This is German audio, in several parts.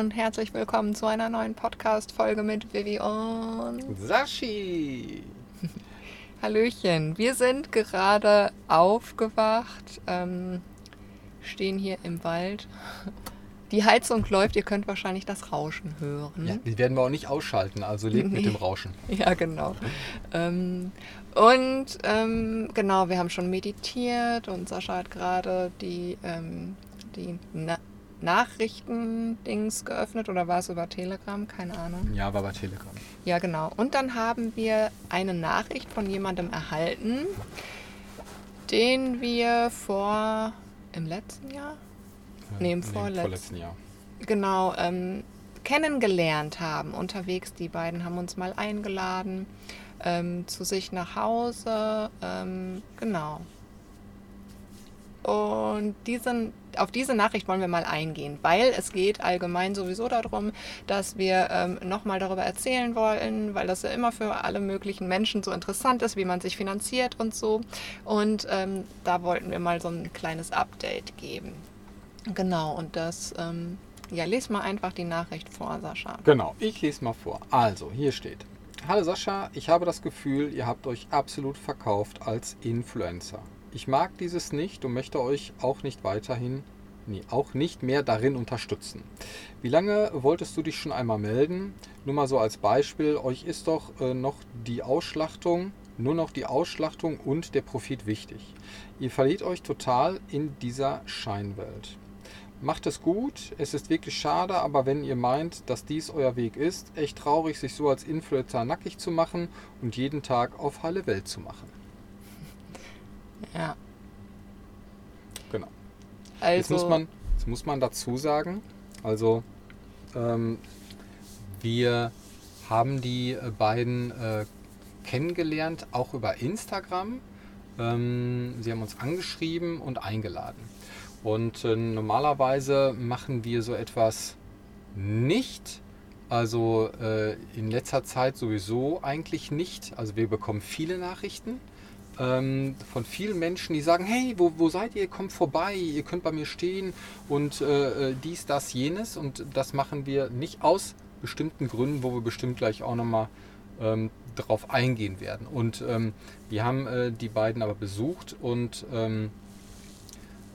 Und herzlich willkommen zu einer neuen Podcast-Folge mit Vivi und Sashi. Hallöchen. Wir sind gerade aufgewacht, ähm, stehen hier im Wald. Die Heizung läuft, ihr könnt wahrscheinlich das Rauschen hören. Ja, die werden wir auch nicht ausschalten, also lebt Nee. mit dem Rauschen. Ja, genau. Ähm, und ähm, genau, wir haben schon meditiert und Sascha hat gerade die, ähm, die Na Nachrichten-Dings geöffnet oder war es über Telegram? Keine Ahnung. Ja, war bei Telegram. Ja, genau. Und dann haben wir eine Nachricht von jemandem erhalten, den wir vor im letzten Jahr, Nee, im vorletzten. vorletzten Jahr. genau, ähm, kennengelernt haben unterwegs. Die beiden haben uns mal eingeladen ähm, zu sich nach Hause. Ähm, genau. Und diesen, auf diese Nachricht wollen wir mal eingehen, weil es geht allgemein sowieso darum, dass wir ähm, nochmal darüber erzählen wollen, weil das ja immer für alle möglichen Menschen so interessant ist, wie man sich finanziert und so. Und ähm, da wollten wir mal so ein kleines Update geben. Genau, und das, ähm, ja, les mal einfach die Nachricht vor, Sascha. Genau, ich lese mal vor. Also, hier steht. Hallo Sascha, ich habe das Gefühl, ihr habt euch absolut verkauft als Influencer. Ich mag dieses nicht und möchte euch auch nicht weiterhin, nee, auch nicht mehr darin unterstützen. Wie lange wolltest du dich schon einmal melden? Nur mal so als Beispiel, euch ist doch äh, noch die Ausschlachtung, nur noch die Ausschlachtung und der Profit wichtig. Ihr verliert euch total in dieser Scheinwelt. Macht es gut, es ist wirklich schade, aber wenn ihr meint, dass dies euer Weg ist, echt traurig, sich so als Influencer nackig zu machen und jeden Tag auf heile Welt zu machen. Ja, Genau. also. Jetzt, muss man, jetzt muss man dazu sagen, also ähm, wir haben die äh, beiden äh, kennengelernt, auch über Instagram. Ähm, sie haben uns angeschrieben und eingeladen. Und äh, normalerweise machen wir so etwas nicht. Also äh, in letzter Zeit sowieso eigentlich nicht. Also wir bekommen viele Nachrichten ähm, von vielen Menschen, die sagen, hey, wo, wo seid ihr? Kommt vorbei, ihr könnt bei mir stehen und äh, äh, dies, das, jenes. Und das machen wir nicht aus bestimmten Gründen, wo wir bestimmt gleich auch nochmal ähm, drauf eingehen werden. Und ähm, wir haben äh, die beiden aber besucht und ähm,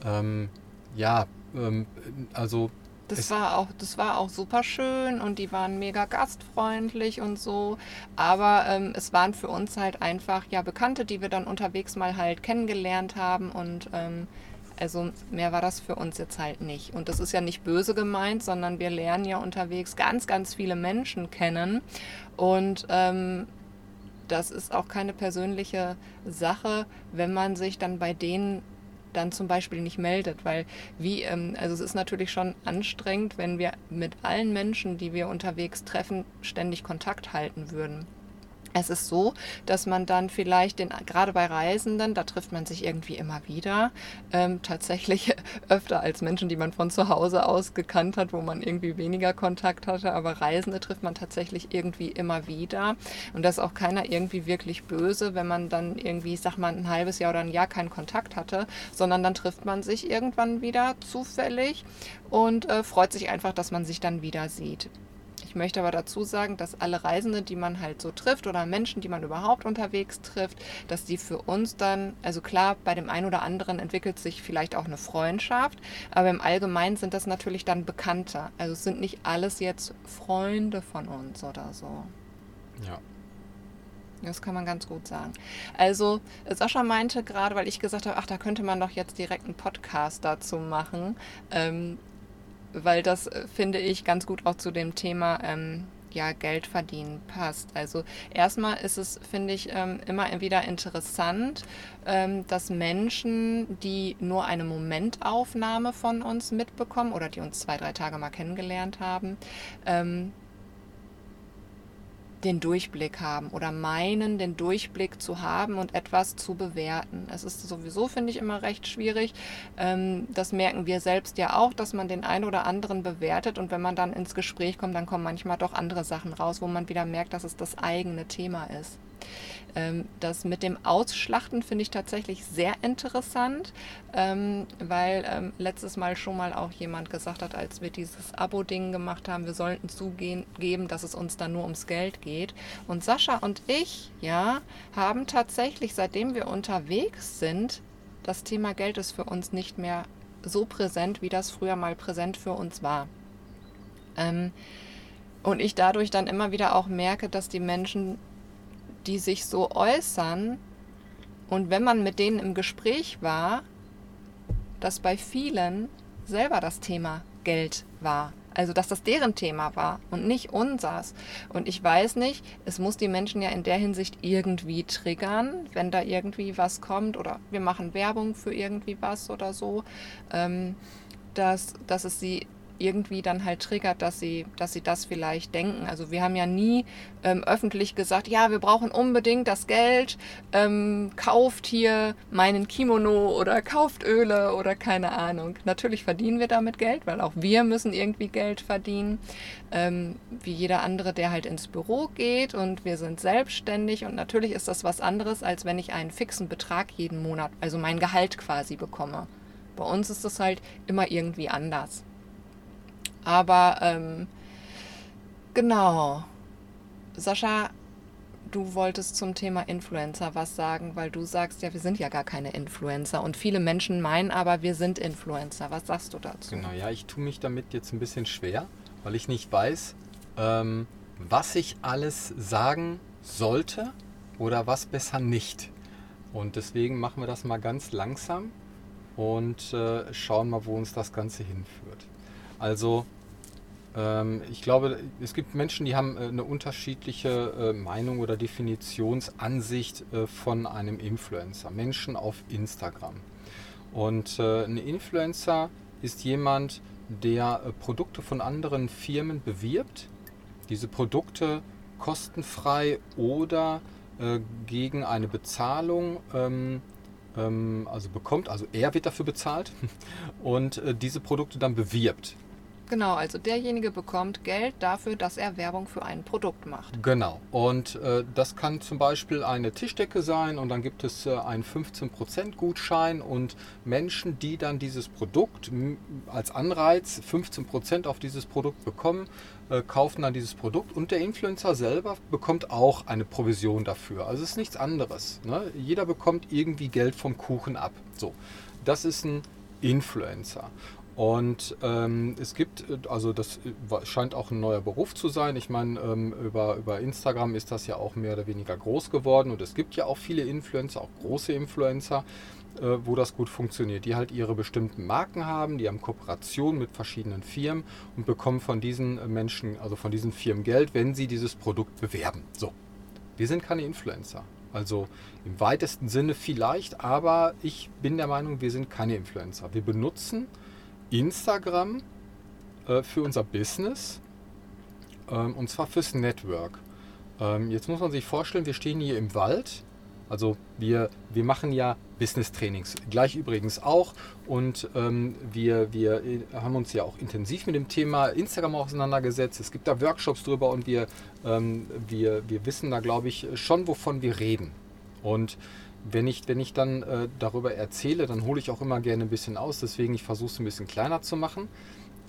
ähm, ja, ähm, also Das Es- war auch, das war auch super schön und die waren mega gastfreundlich und so. Aber ähm, es waren für uns halt einfach ja Bekannte, die wir dann unterwegs mal halt kennengelernt haben und ähm, also mehr war das für uns jetzt halt nicht. Und das ist ja nicht böse gemeint, sondern wir lernen ja unterwegs ganz, ganz viele Menschen kennen und ähm, das ist auch keine persönliche Sache, wenn man sich dann bei denen dann zum Beispiel nicht meldet, weil wie, ähm, also es ist natürlich schon anstrengend, wenn wir mit allen Menschen, die wir unterwegs treffen, ständig Kontakt halten würden. Es ist so, dass man dann vielleicht, den, gerade bei Reisenden, da trifft man sich irgendwie immer wieder, ähm, tatsächlich öfter als Menschen, die man von zu Hause aus gekannt hat, wo man irgendwie weniger Kontakt hatte, aber Reisende trifft man tatsächlich irgendwie immer wieder. Und da ist auch keiner irgendwie wirklich böse, wenn man dann irgendwie, ich sag mal, ein halbes Jahr oder ein Jahr keinen Kontakt hatte, sondern dann trifft man sich irgendwann wieder zufällig und äh, freut sich einfach, dass man sich dann wieder sieht. Ich möchte aber dazu sagen, dass alle Reisende, die man halt so trifft oder Menschen, die man überhaupt unterwegs trifft, dass die für uns dann, also klar, bei dem einen oder anderen entwickelt sich vielleicht auch eine Freundschaft, aber im Allgemeinen sind das natürlich dann Bekannte. Also es sind nicht alles jetzt Freunde von uns oder so. ja. Das kann man ganz gut sagen. Also, Sascha meinte gerade, weil ich gesagt habe, ach, da könnte man doch jetzt direkt einen Podcast dazu machen, ähm, weil das, äh, finde ich, ganz gut auch zu dem Thema ähm, ja, Geld verdienen passt. Also erstmal ist es, finde ich, ähm, immer wieder interessant, ähm, dass Menschen, die nur eine Momentaufnahme von uns mitbekommen oder die uns zwei, drei Tage mal kennengelernt haben, ähm, den Durchblick haben oder meinen, den Durchblick zu haben und etwas zu bewerten. Es ist sowieso, finde ich, immer recht schwierig. Ähm, das merken wir selbst ja auch, dass man den einen oder anderen bewertet und wenn man dann ins Gespräch kommt, dann kommen manchmal doch andere Sachen raus, wo man wieder merkt, dass es das eigene Thema ist. Ähm, das mit dem Ausschlachten finde ich tatsächlich sehr interessant, ähm, weil ähm, letztes Mal schon mal auch jemand gesagt hat, als wir dieses Abo-Ding gemacht haben, wir sollten zugeben, dass es uns dann nur ums Geld geht. Und Sascha und ich, ja, haben tatsächlich, seitdem wir unterwegs sind, das Thema Geld ist für uns nicht mehr so präsent, wie das früher mal präsent für uns war. Und ich dadurch dann immer wieder auch merke, dass die Menschen die sich so äußern und wenn man mit denen im Gespräch war, dass bei vielen selber das Thema Geld war. Also dass das deren Thema war und nicht unsers. Und ich weiß nicht, es muss die Menschen ja in der Hinsicht irgendwie triggern, wenn da irgendwie was kommt oder wir machen Werbung für irgendwie was oder so, ähm, dass, dass es sie irgendwie dann halt triggert, dass sie, dass sie das vielleicht denken. Also wir haben ja nie ähm, öffentlich gesagt, ja, wir brauchen unbedingt das Geld, ähm, kauft hier meinen Kimono oder kauft Öle oder keine Ahnung. Natürlich verdienen wir damit Geld, weil auch wir müssen irgendwie Geld verdienen, ähm, wie jeder andere, der halt ins Büro geht und wir sind selbstständig und natürlich ist das was anderes, als wenn ich einen fixen Betrag jeden Monat, also mein Gehalt quasi bekomme. Bei uns ist das halt immer irgendwie anders. Aber ähm, genau. Sascha, du wolltest zum Thema Influencer was sagen, weil du sagst ja, wir sind ja gar keine Influencer und viele Menschen meinen aber, wir sind Influencer. Was sagst du dazu? Genau, ja, ich tue mich damit jetzt ein bisschen schwer, weil ich nicht weiß, ähm, was ich alles sagen sollte oder was besser nicht. Und deswegen machen wir das mal ganz langsam und äh, schauen mal, wo uns das Ganze hinführt. Also ich glaube, es gibt Menschen, die haben äh, eine unterschiedliche äh, Meinung oder Definitionsansicht äh, von einem Influencer. Menschen auf Instagram. Und ein Influencer ist jemand, der Produkte von anderen Firmen bewirbt, diese Produkte kostenfrei oder gegen eine Bezahlung ähm, ähm, also bekommt, also er wird dafür bezahlt und diese Produkte dann bewirbt. Genau, also derjenige bekommt Geld dafür, dass er Werbung für ein Produkt macht. Genau. Und äh, das kann zum Beispiel eine Tischdecke sein und dann gibt es äh, einen 15% Gutschein und Menschen, die dann dieses Produkt als Anreiz 15% auf dieses Produkt bekommen, äh, kaufen dann dieses Produkt und der Influencer selber bekommt auch eine Provision dafür. Also es ist nichts anderes. Ne? Jeder bekommt irgendwie Geld vom Kuchen ab. So, das ist ein Influencer. Und ähm, es gibt, also das scheint auch ein neuer Beruf zu sein. Ich meine, ähm, über, über Instagram ist das ja auch mehr oder weniger groß geworden und es gibt ja auch viele Influencer, auch große Influencer, äh, wo das gut funktioniert, die halt ihre bestimmten Marken haben, die haben Kooperationen mit verschiedenen Firmen und bekommen von diesen Menschen, also von diesen Firmen Geld, wenn sie dieses Produkt bewerben. So, wir sind keine Influencer. Also im weitesten Sinne vielleicht, aber ich bin der Meinung, wir sind keine Influencer. Wir benutzen Instagram äh, für unser Business ähm, und zwar fürs Network. Ähm, jetzt muss man sich vorstellen, wir stehen hier im Wald. Also wir, wir machen ja Business-Trainings, gleich übrigens auch. Und ähm, wir, wir haben uns ja auch intensiv mit dem Thema Instagram auseinandergesetzt. Es gibt da Workshops drüber und wir, ähm, wir, wir wissen da, glaube ich, schon, wovon wir reden. Und wenn ich, wenn ich dann äh, darüber erzähle, dann hole ich auch immer gerne ein bisschen aus. Deswegen, ich versuche es ein bisschen kleiner zu machen.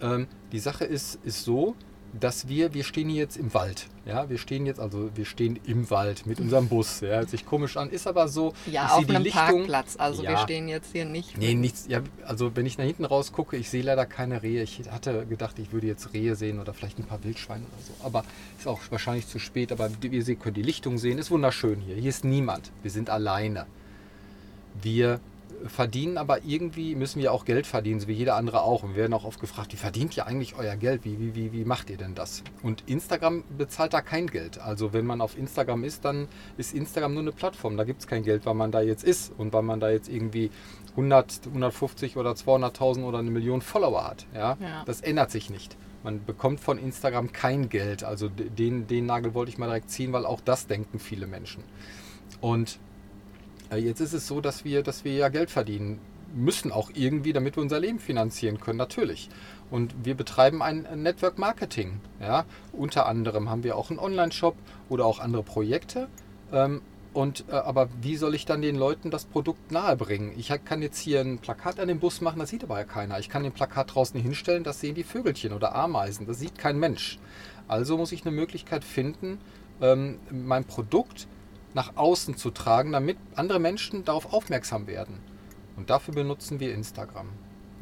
Ähm, die Sache ist, ist so, dass wir, wir stehen hier jetzt im Wald. Ja, wir stehen jetzt, also wir stehen im Wald mit unserem Bus. Ja, hört sich komisch an, ist aber so. Ja, auf einem Lichtung, Parkplatz. Also ja, wir stehen jetzt hier nicht. Nee, nichts. Ja, also wenn ich nach hinten raus gucke, ich sehe leider keine Rehe. Ich hatte gedacht, ich würde jetzt Rehe sehen oder vielleicht ein paar Wildschweine oder so. Aber ist auch wahrscheinlich zu spät. Aber wie ihr könnt die Lichtung sehen. Ist wunderschön hier. Hier ist niemand. Wir sind alleine. Wir verdienen, aber irgendwie müssen wir auch Geld verdienen, so wie jeder andere auch. Und wir werden auch oft gefragt, wie verdient ihr eigentlich euer Geld? Wie, wie, wie, wie macht ihr denn das? Und Instagram bezahlt da kein Geld. Also wenn man auf Instagram ist, dann ist Instagram nur eine Plattform. Da gibt es kein Geld, weil man da jetzt ist und weil man da jetzt irgendwie 100, 150 oder 200.000 oder eine Million Follower hat. Ja? ja? Das ändert sich nicht. Man bekommt von Instagram kein Geld. Also den, den Nagel wollte ich mal direkt ziehen, weil auch das denken viele Menschen. Und jetzt ist es so, dass wir, dass wir ja Geld verdienen müssen, auch irgendwie, damit wir unser Leben finanzieren können, natürlich. Und wir betreiben ein Network Marketing. Ja? Unter anderem haben wir auch einen Online-Shop oder auch andere Projekte, Ähm, und, äh, aber wie soll ich dann den Leuten das Produkt nahebringen? Ich kann jetzt hier ein Plakat an den Bus machen, das sieht aber ja keiner. Ich kann den Plakat draußen hinstellen, das sehen die Vögelchen oder Ameisen, das sieht kein Mensch. Also muss ich eine Möglichkeit finden, ähm, mein Produkt nach außen zu tragen, damit andere Menschen darauf aufmerksam werden. Und dafür benutzen wir Instagram.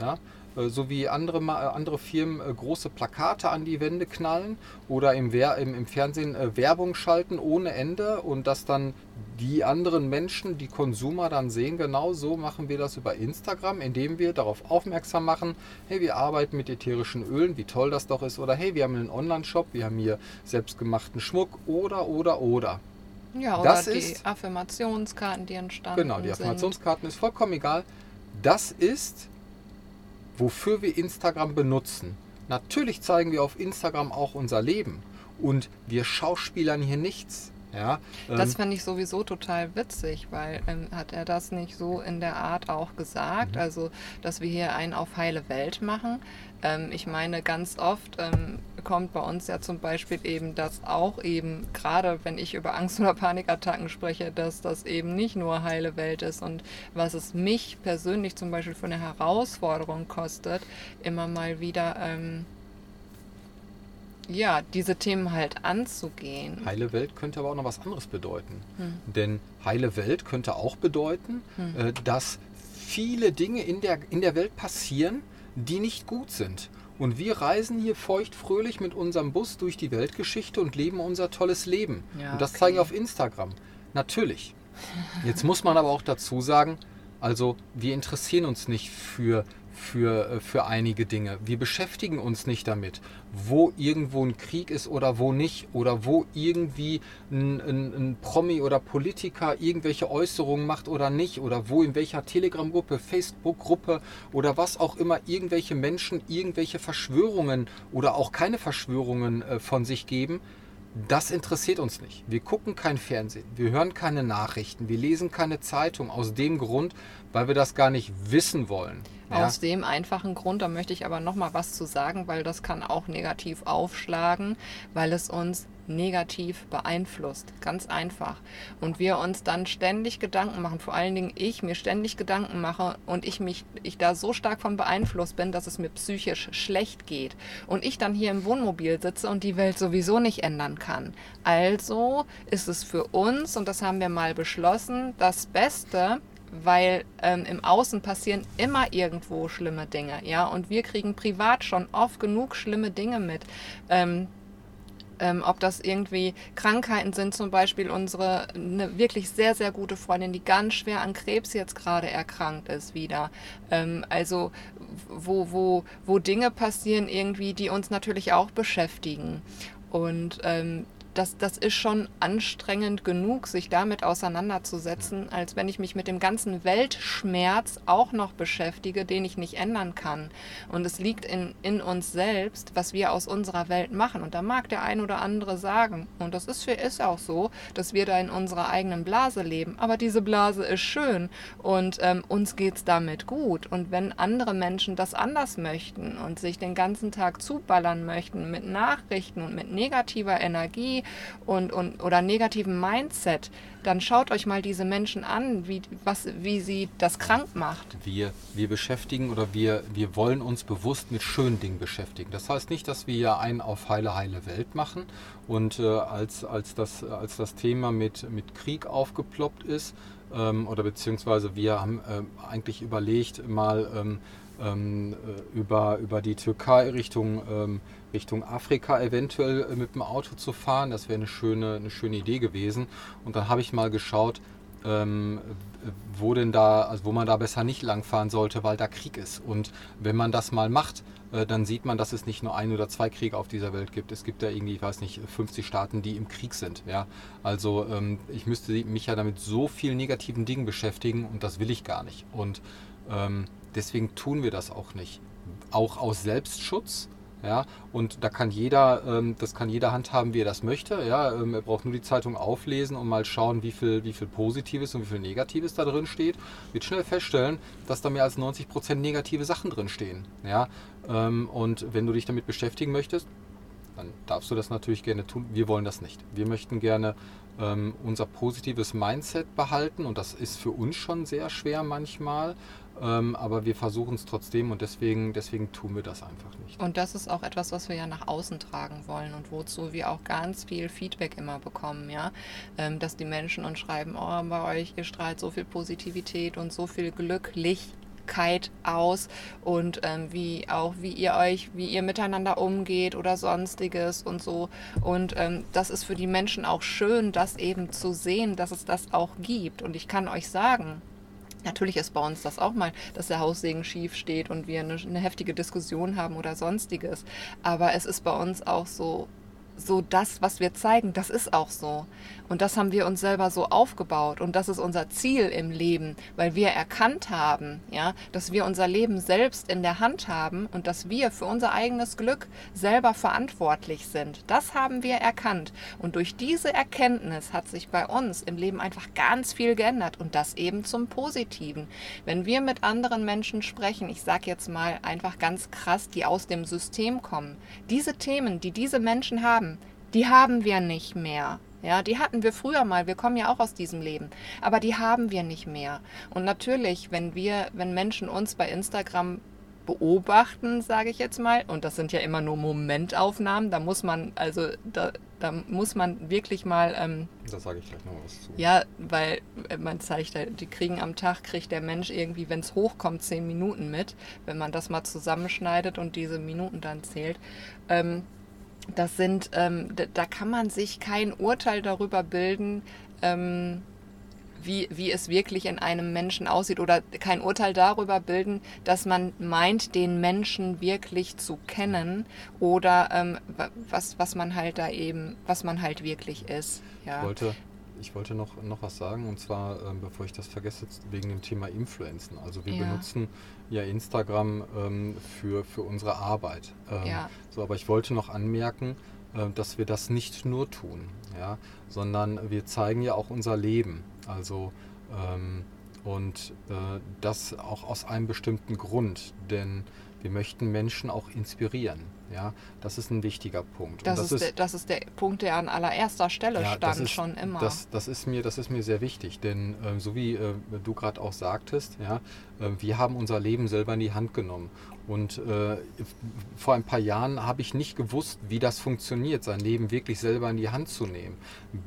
Ja? Äh, so wie andere, äh, andere Firmen äh, große Plakate an die Wände knallen oder im, im, im Fernsehen Werbung schalten ohne Ende und das dann die anderen Menschen, die Konsumer dann sehen, genau so machen wir das über Instagram, indem wir darauf aufmerksam machen, hey, wir arbeiten mit ätherischen Ölen, wie toll das doch ist, oder hey, wir haben einen Online-Shop, wir haben hier selbstgemachten Schmuck, oder, oder, oder. Ja, oder das die ist, Affirmationskarten, die entstanden sind. Genau, die Affirmationskarten sind. ist vollkommen egal. Das ist wofür wir Instagram benutzen. Natürlich zeigen wir auf Instagram auch unser Leben und wir schauspielern hier nichts. Ja, das ähm, fand ich sowieso total witzig, weil ähm, hat er das nicht so in der Art auch gesagt, mhm. also dass wir hier einen auf heile Welt machen. Ähm, ich meine, ganz oft ähm, kommt bei uns ja zum Beispiel eben das auch eben, gerade wenn ich über Angst- oder Panikattacken spreche, dass das eben nicht nur heile Welt ist und was es mich persönlich zum Beispiel für eine Herausforderung kostet, immer mal wieder ähm, ja, diese Themen halt anzugehen. Heile Welt könnte aber auch noch was anderes bedeuten. Hm. Denn heile Welt könnte auch bedeuten, hm. äh, dass viele Dinge in der, in der Welt passieren, die nicht gut sind. Und wir reisen hier feuchtfröhlich mit unserem Bus durch die Weltgeschichte und leben unser tolles Leben. Ja, und das okay. zeigen wir auf Instagram. Natürlich. Jetzt muss man aber auch dazu sagen, also wir interessieren uns nicht für für, äh, für einige Dinge. Wir beschäftigen uns nicht damit, wo irgendwo ein Krieg ist oder wo nicht oder wo irgendwie ein, ein, ein Promi oder Politiker irgendwelche Äußerungen macht oder nicht oder wo in welcher Telegram-Gruppe, Facebook-Gruppe oder was auch immer irgendwelche Menschen irgendwelche Verschwörungen oder auch keine Verschwörungen äh, von sich geben. Das interessiert uns nicht. Wir gucken kein Fernsehen, wir hören keine Nachrichten, wir lesen keine Zeitung aus dem Grund, weil wir das gar nicht wissen wollen. Ja. Aus dem einfachen Grund, da möchte ich aber noch mal was zu sagen, weil das kann auch negativ aufschlagen, weil es uns negativ beeinflusst. Ganz einfach. Und wir uns dann ständig Gedanken machen, vor allen Dingen ich mir ständig Gedanken mache und ich mich, ich da so stark von beeinflusst bin, dass es mir psychisch schlecht geht. Und ich dann hier im Wohnmobil sitze und die Welt sowieso nicht ändern kann. Also ist es für uns, und das haben wir mal beschlossen, das Beste, weil ähm, im Außen passieren immer irgendwo schlimme Dinge, ja, und wir kriegen privat schon oft genug schlimme Dinge mit. Ähm, ähm, ob das irgendwie Krankheiten sind, zum Beispiel unsere eine wirklich sehr, sehr gute Freundin, die ganz schwer an Krebs jetzt gerade erkrankt ist wieder. Ähm, also wo, wo, wo Dinge passieren irgendwie, die uns natürlich auch beschäftigen. Und ähm, das, das ist schon anstrengend genug, sich damit auseinanderzusetzen, als wenn ich mich mit dem ganzen Weltschmerz auch noch beschäftige, den ich nicht ändern kann. Und es liegt in, in uns selbst, was wir aus unserer Welt machen. Und da mag der ein oder andere sagen, und das ist, für, ist auch so, dass wir da in unserer eigenen Blase leben. Aber diese Blase ist schön und ähm, uns geht es damit gut. Und wenn andere Menschen das anders möchten und sich den ganzen Tag zuballern möchten mit Nachrichten und mit negativer Energie, und, und, oder negativen Mindset, dann schaut euch mal diese Menschen an, wie, was, wie sie das krank macht. Wir, wir beschäftigen oder wir, wir wollen uns bewusst mit schönen Dingen beschäftigen. Das heißt nicht, dass wir ja einen auf heile, heile Welt machen. Und äh, als, als, das, als das Thema mit, mit Krieg aufgeploppt ist, ähm, oder beziehungsweise wir haben äh, eigentlich überlegt, mal ähm, ähm, äh, über, über die Türkei Richtung ähm, Richtung Afrika eventuell äh, mit dem Auto zu fahren. Das wäre eine schöne, eine schöne Idee gewesen. Und dann habe ich mal geschaut, ähm, wo denn da, also wo man da besser nicht langfahren sollte, weil da Krieg ist. Und wenn man das mal macht, äh, dann sieht man, dass es nicht nur ein oder zwei Kriege auf dieser Welt gibt. Es gibt da irgendwie, ich weiß nicht, 50 Staaten, die im Krieg sind. Ja? Also ähm, ich müsste mich ja damit so vielen negativen Dingen beschäftigen und das will ich gar nicht. Und ähm, deswegen tun wir das auch nicht. Auch aus Selbstschutz ja, und da kann jeder, ähm, das kann jeder handhaben, wie er das möchte. Ja, ähm, er braucht nur die Zeitung auflesen und mal schauen, wie viel, wie viel Positives und wie viel Negatives da drin steht. Wird schnell feststellen, dass da mehr als 90 Prozent negative Sachen drin stehen. Ja, ähm, und wenn du dich damit beschäftigen möchtest, dann darfst du das natürlich gerne tun. Wir wollen das nicht. Wir möchten gerne ähm, unser positives Mindset behalten und das ist für uns schon sehr schwer manchmal. Ähm, aber wir versuchen es trotzdem und deswegen, deswegen tun wir das einfach nicht. Und das ist auch etwas, was wir ja nach außen tragen wollen und wozu wir auch ganz viel Feedback immer bekommen, ja. Ähm, dass die Menschen uns schreiben, oh, bei euch, ihr strahlt so viel Positivität und so viel Glücklichkeit aus und ähm, wie auch wie ihr euch, wie ihr miteinander umgeht oder sonstiges und so. Und ähm, das ist für die Menschen auch schön, das eben zu sehen, dass es das auch gibt. Und ich kann euch sagen, Natürlich ist bei uns das auch mal, dass der Haussegen schief steht und wir eine, eine, heftige Diskussion haben oder sonstiges. Aber es ist bei uns auch so, so das, was wir zeigen, das ist auch so. Und das haben wir uns selber so aufgebaut. Und das ist unser Ziel im Leben, weil wir erkannt haben, ja, dass wir unser Leben selbst in der Hand haben und dass wir für unser eigenes Glück selber verantwortlich sind. Das haben wir erkannt. Und durch diese Erkenntnis hat sich bei uns im Leben einfach ganz viel geändert und das eben zum Positiven. Wenn wir mit anderen Menschen sprechen, ich sage jetzt mal einfach ganz krass, die aus dem System kommen, diese Themen, die diese Menschen haben, die haben wir nicht mehr. Ja, die hatten wir früher mal. Wir kommen ja auch aus diesem Leben. Aber die haben wir nicht mehr. Und natürlich, wenn wir, wenn Menschen uns bei Instagram beobachten, sage ich jetzt mal, und das sind ja immer nur Momentaufnahmen, da muss man, also da, da muss man wirklich mal. Ähm, da sage ich gleich noch was zu. Ja, weil äh, man zeigt, die kriegen am Tag, kriegt der Mensch irgendwie, wenn es hochkommt, zehn Minuten mit, wenn man das mal zusammenschneidet und diese Minuten dann zählt. Ähm, das sind, ähm, da kann man sich kein Urteil darüber bilden, ähm, wie, wie es wirklich in einem Menschen aussieht oder kein Urteil darüber bilden, dass man meint, den Menschen wirklich zu kennen oder ähm, was, was man halt da eben, was man halt wirklich ist. Ja. Ich wollte, ich wollte noch, noch was sagen und zwar, ähm, bevor ich das vergesse, wegen dem Thema Influenzen. Also wir ja. benutzen ja Instagram ähm, für, für unsere Arbeit. Ähm, ja. So, aber ich wollte noch anmerken, äh, dass wir das nicht nur tun, ja, sondern wir zeigen ja auch unser Leben. Also ähm, und äh, das auch aus einem bestimmten Grund, denn wir möchten Menschen auch inspirieren. Ja, das ist ein wichtiger Punkt. Das, das, ist, der, das ist der Punkt, der an allererster Stelle ja, stand ist, schon immer. Das, das, ist mir, das ist mir sehr wichtig, denn äh, so wie äh, du gerade auch sagtest, ja, äh, wir haben unser Leben selber in die Hand genommen. Und äh, vor ein paar Jahren habe ich nicht gewusst, wie das funktioniert, sein Leben wirklich selber in die Hand zu nehmen,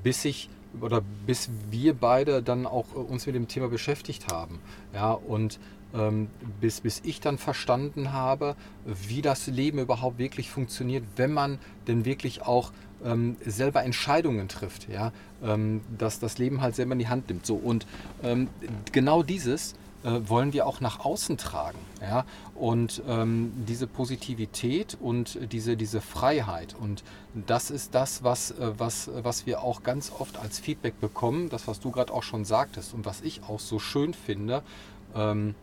bis ich oder bis wir beide dann auch äh, uns mit dem Thema beschäftigt haben. Ja, und bis, bis ich dann verstanden habe, wie das Leben überhaupt wirklich funktioniert, wenn man denn wirklich auch ähm, selber Entscheidungen trifft, ja, ähm, dass das Leben halt selber in die Hand nimmt. So und ähm, genau dieses äh, wollen wir auch nach außen tragen, ja, und ähm, diese Positivität und diese, diese Freiheit und das ist das, was, äh, was, was wir auch ganz oft als Feedback bekommen, das was du gerade auch schon sagtest und was ich auch so schön finde. Ähm,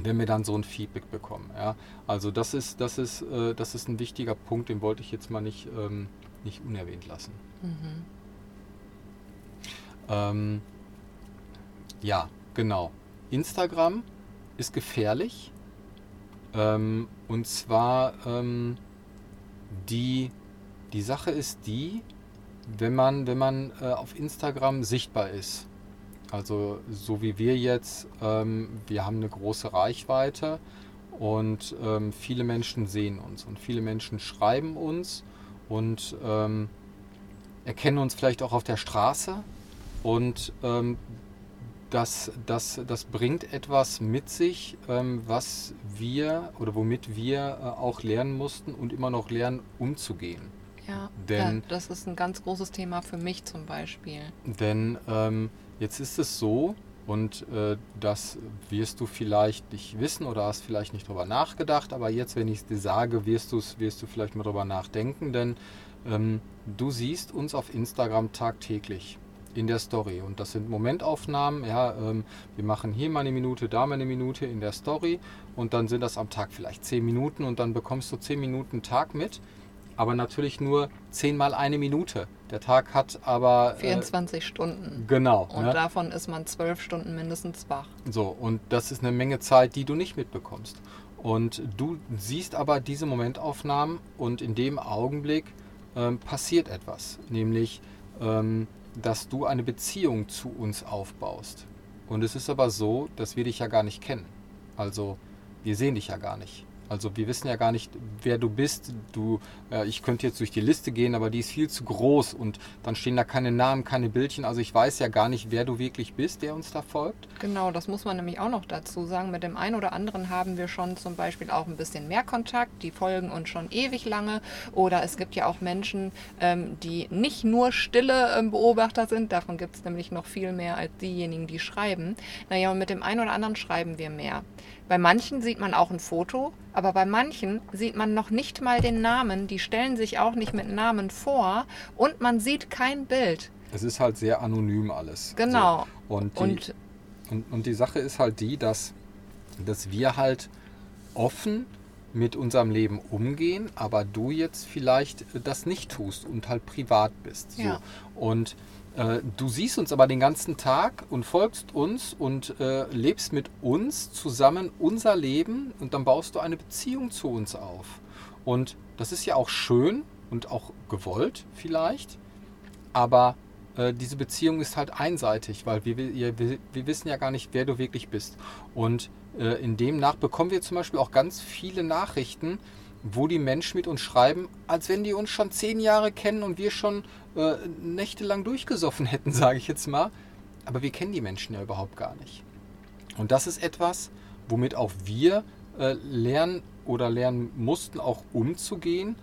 wenn wir dann so ein Feedback bekommen. Ja? Also das ist, das, ist, äh, das ist ein wichtiger Punkt, den wollte ich jetzt mal nicht, ähm, nicht unerwähnt lassen. Mhm. Ähm, ja, genau. Instagram ist gefährlich. Ähm, und zwar ähm, die, die Sache ist die, wenn man, wenn man äh, auf Instagram sichtbar ist also so wie wir jetzt, ähm, wir haben eine große Reichweite und ähm, viele Menschen sehen uns und viele Menschen schreiben uns und ähm, erkennen uns vielleicht auch auf der Straße und ähm, das, das, das bringt etwas mit sich, ähm, was wir oder womit wir äh, auch lernen mussten und immer noch lernen, umzugehen. Ja, denn, ja, das ist ein ganz großes Thema für mich zum Beispiel. Denn ähm, Jetzt ist es so, und äh, das wirst du vielleicht nicht wissen oder hast vielleicht nicht darüber nachgedacht, aber jetzt, wenn ich es dir sage, wirst, wirst du vielleicht mal darüber nachdenken, denn ähm, du siehst uns auf Instagram tagtäglich in der Story. Und das sind Momentaufnahmen. Ja, ähm, wir machen hier mal eine Minute, da mal eine Minute in der Story und dann sind das am Tag vielleicht zehn Minuten und dann bekommst du zehn Minuten Tag mit aber natürlich nur zehnmal eine Minute. Der Tag hat aber. 24 äh, Stunden. Genau. Und ne? davon ist man zwölf Stunden mindestens wach. So, und das ist eine Menge Zeit, die du nicht mitbekommst. Und du siehst aber diese Momentaufnahmen und in dem Augenblick ähm, passiert etwas, nämlich ähm, dass du eine Beziehung zu uns aufbaust. Und es ist aber so, dass wir dich ja gar nicht kennen. Also wir sehen dich ja gar nicht. Also wir wissen ja gar nicht, wer du bist. Du, ich könnte jetzt durch die Liste gehen, aber die ist viel zu groß und dann stehen da keine Namen, keine Bildchen. Also ich weiß ja gar nicht, wer du wirklich bist, der uns da folgt. Genau, das muss man nämlich auch noch dazu sagen. Mit dem einen oder anderen haben wir schon zum Beispiel auch ein bisschen mehr Kontakt. Die folgen uns schon ewig lange. Oder es gibt ja auch Menschen, ähm, die nicht nur stille ähm, Beobachter sind. Davon gibt es nämlich noch viel mehr als diejenigen, die schreiben. Naja, und mit dem einen oder anderen schreiben wir mehr. Bei manchen sieht man auch ein Foto, aber bei manchen sieht man noch nicht mal den Namen. Die stellen sich auch nicht mit Namen vor und man sieht kein Bild. Es ist halt sehr anonym alles. Genau. So. Und, die, und, und, und, die Sache ist halt die, dass, dass wir halt offen mit unserem Leben umgehen, aber du jetzt vielleicht das nicht tust und halt privat bist. So. Ja. Und äh, du siehst uns aber den ganzen Tag und folgst uns und äh, lebst mit uns zusammen unser Leben und dann baust du eine Beziehung zu uns auf. Und das ist ja auch schön und auch gewollt vielleicht, aber äh, diese Beziehung ist halt einseitig, weil wir, wir, wir, wissen ja gar nicht, wer du wirklich bist. Und äh, in dem nach bekommen wir zum Beispiel auch ganz viele Nachrichten, wo die Menschen mit uns schreiben, als wenn die uns schon zehn Jahre kennen und wir schon äh, nächtelang durchgesoffen hätten, sage ich jetzt mal. Aber wir kennen die Menschen ja überhaupt gar nicht. Und das ist etwas, womit auch wir äh, lernen oder lernen mussten, auch umzugehen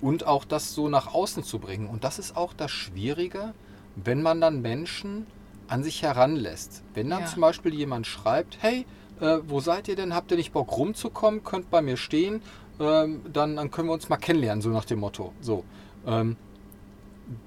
und auch das so nach außen zu bringen. Und das ist auch das Schwierige, wenn man dann Menschen an sich heranlässt. Wenn dann ja. zum Beispiel jemand schreibt, hey, äh, wo seid ihr denn? Habt ihr nicht Bock rumzukommen? Könnt bei mir stehen ähm, dann, dann können wir uns mal kennenlernen, so nach dem Motto. So. Ähm,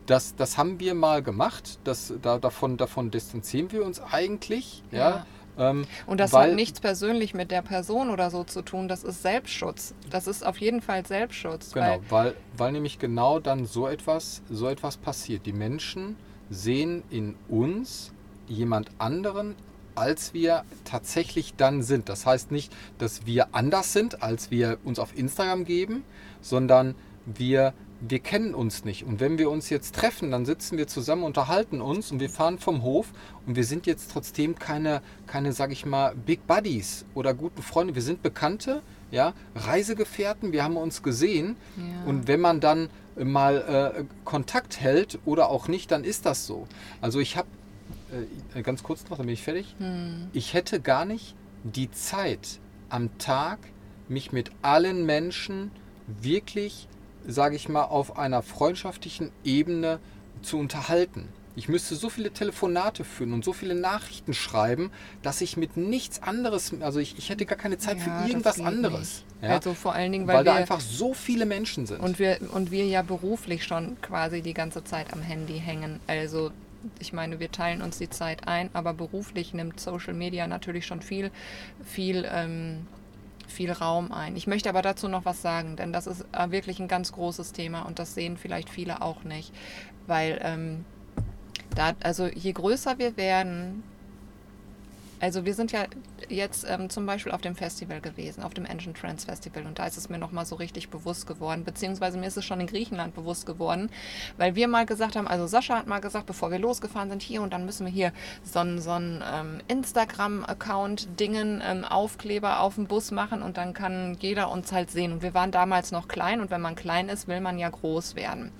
das, das haben wir mal gemacht. Das, da, davon, davon distanzieren wir uns eigentlich. Ja. ja. Ähm, und das weil, hat nichts persönlich mit der Person oder so zu tun, das ist Selbstschutz. Das ist auf jeden Fall Selbstschutz. Genau, weil, weil, weil nämlich genau dann so etwas, so etwas passiert. Die Menschen sehen in uns jemand anderen als wir tatsächlich dann sind. Das heißt nicht, dass wir anders sind, als wir uns auf Instagram geben, sondern wir, wir kennen uns nicht. Und wenn wir uns jetzt treffen, dann sitzen wir zusammen, unterhalten uns und wir fahren vom Hof und wir sind jetzt trotzdem keine, keine sage ich mal, Big Buddies oder guten Freunde. Wir sind Bekannte, ja, Reisegefährten, wir haben uns gesehen. Ja. Und wenn man dann mal äh, Kontakt hält oder auch nicht, dann ist das so. Also ich habe äh, ganz kurz noch, dann bin ich fertig. Hm. Ich hätte gar nicht die Zeit am Tag, mich mit allen Menschen wirklich, sage ich mal, auf einer freundschaftlichen Ebene zu unterhalten. Ich müsste so viele Telefonate führen und so viele Nachrichten schreiben, dass ich mit nichts anderes, also ich, ich hätte gar keine Zeit ja, für irgendwas anderes. Ja? Also vor allen Dingen, weil, weil wir, da einfach so viele Menschen sind. Und wir, und wir ja beruflich schon quasi die ganze Zeit am Handy hängen. Also ich meine, wir teilen uns die Zeit ein, aber beruflich nimmt Social Media natürlich schon viel, viel, ähm, viel Raum ein. Ich möchte aber dazu noch was sagen, denn das ist äh, wirklich ein ganz großes Thema und das sehen vielleicht viele auch nicht, weil ähm, da, also je größer wir werden, also wir sind ja jetzt ähm, zum Beispiel auf dem Festival gewesen, auf dem Engine Trends Festival. Und da ist es mir nochmal so richtig bewusst geworden, beziehungsweise mir ist es schon in Griechenland bewusst geworden, weil wir mal gesagt haben, also Sascha hat mal gesagt, bevor wir losgefahren sind, hier und dann müssen wir hier so einen so ähm, Instagram-Account-Dingen, ähm, Aufkleber auf dem Bus machen und dann kann jeder uns halt sehen. Und wir waren damals noch klein und wenn man klein ist, will man ja groß werden.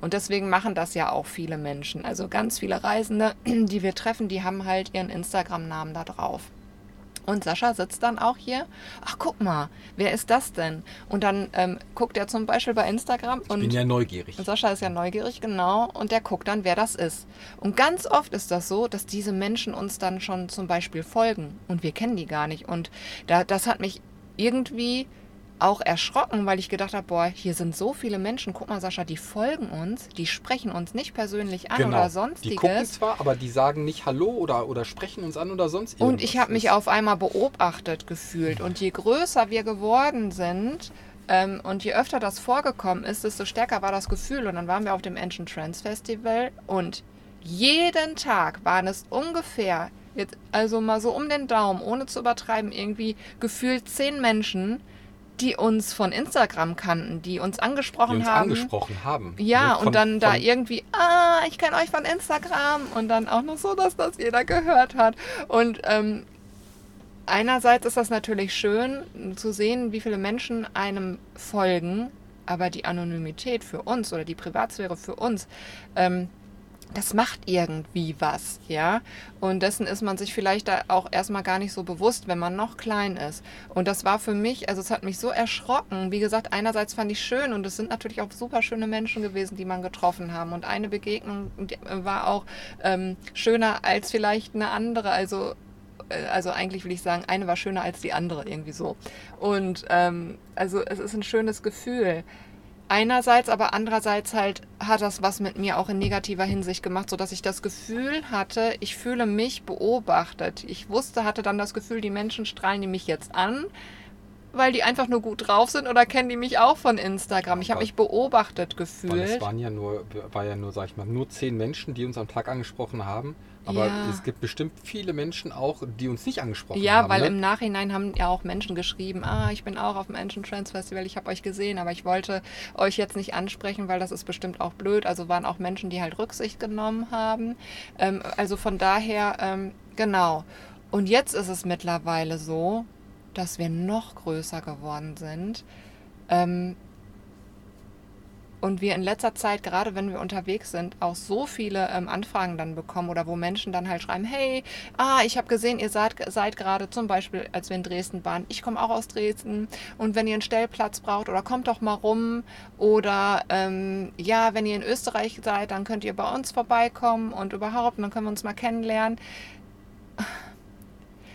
Und deswegen machen das ja auch viele Menschen, also ganz viele Reisende, die wir treffen, die haben halt ihren Instagram-Namen da drauf. Und Sascha sitzt dann auch hier. Ach, guck mal, wer ist das denn? Und dann ähm, guckt er zum Beispiel bei Instagram. Und ich bin ja neugierig. Sascha ist ja neugierig, genau. Und der guckt dann, wer das ist. Und ganz oft ist das so, dass diese Menschen uns dann schon zum Beispiel folgen. Und wir kennen die gar nicht. Und da, das hat mich irgendwie auch erschrocken, weil ich gedacht habe, boah, hier sind so viele Menschen. Guck mal, Sascha, die folgen uns, die sprechen uns nicht persönlich an genau. oder sonstiges. Die gucken zwar, aber die sagen nicht Hallo oder, oder sprechen uns an oder sonst irgendwas. Und ich habe mich auf einmal beobachtet gefühlt. Und je größer wir geworden sind, ähm, und je öfter das vorgekommen ist, desto stärker war das Gefühl. Und dann waren wir auf dem Ancient Trends Festival und jeden Tag waren es ungefähr, jetzt also mal so um den Daumen, ohne zu übertreiben, irgendwie gefühlt zehn Menschen, die uns von Instagram kannten, die uns angesprochen die uns haben. angesprochen haben. Ja, Von- und dann da irgendwie, ah, ich kenne euch von Instagram und dann auch noch so, dass das jeder gehört hat. Und ähm, einerseits ist das natürlich schön zu sehen, wie viele Menschen einem folgen, aber die Anonymität für uns oder die Privatsphäre für uns, ähm, das macht irgendwie was, ja. Und dessen ist man sich vielleicht da auch erstmal gar nicht so bewusst, wenn man noch klein ist. Und das war für mich, also es hat mich so erschrocken. Wie gesagt, einerseits fand ich schön und es sind natürlich auch super schöne Menschen gewesen, die man getroffen haben. Und eine Begegnung die war auch ähm, schöner als vielleicht eine andere. Also äh, also eigentlich will ich sagen, eine war schöner als die andere, irgendwie so. Und ähm, also es ist ein schönes Gefühl. Einerseits, aber andererseits halt hat das was mit mir auch in negativer Hinsicht gemacht, sodass ich das Gefühl hatte, ich fühle mich beobachtet. Ich wusste, hatte dann das Gefühl, die Menschen strahlen die mich jetzt an, weil die einfach nur gut drauf sind oder kennen die mich auch von Instagram. Ich habe mich beobachtet Weil gefühlt. es waren ja nur, war ja nur, sag ich mal, nur zehn Menschen, die uns am Tag angesprochen haben. Aber Ja. es gibt bestimmt viele Menschen auch, die uns nicht angesprochen Ja, haben. weil ne? im Nachhinein haben ja auch Menschen geschrieben, ah, ich bin auch auf dem Engine Trends Festival, ich habe euch gesehen, aber ich wollte euch jetzt nicht ansprechen, weil das ist bestimmt auch blöd. Also waren auch Menschen, die halt Rücksicht genommen haben. Ähm, also von daher, ähm, genau. Und jetzt ist es mittlerweile so, dass wir noch größer geworden sind. Ähm, und wir in letzter Zeit, gerade wenn wir unterwegs sind, auch so viele ähm, Anfragen dann bekommen oder wo Menschen dann halt schreiben, hey, ah, ich habe gesehen, ihr seid, seid gerade zum Beispiel, als wir in Dresden waren, ich komme auch aus Dresden und wenn ihr einen Stellplatz braucht oder kommt doch mal rum oder ähm, ja, wenn ihr in Österreich seid, dann könnt ihr bei uns vorbeikommen und überhaupt, dann können wir uns mal kennenlernen.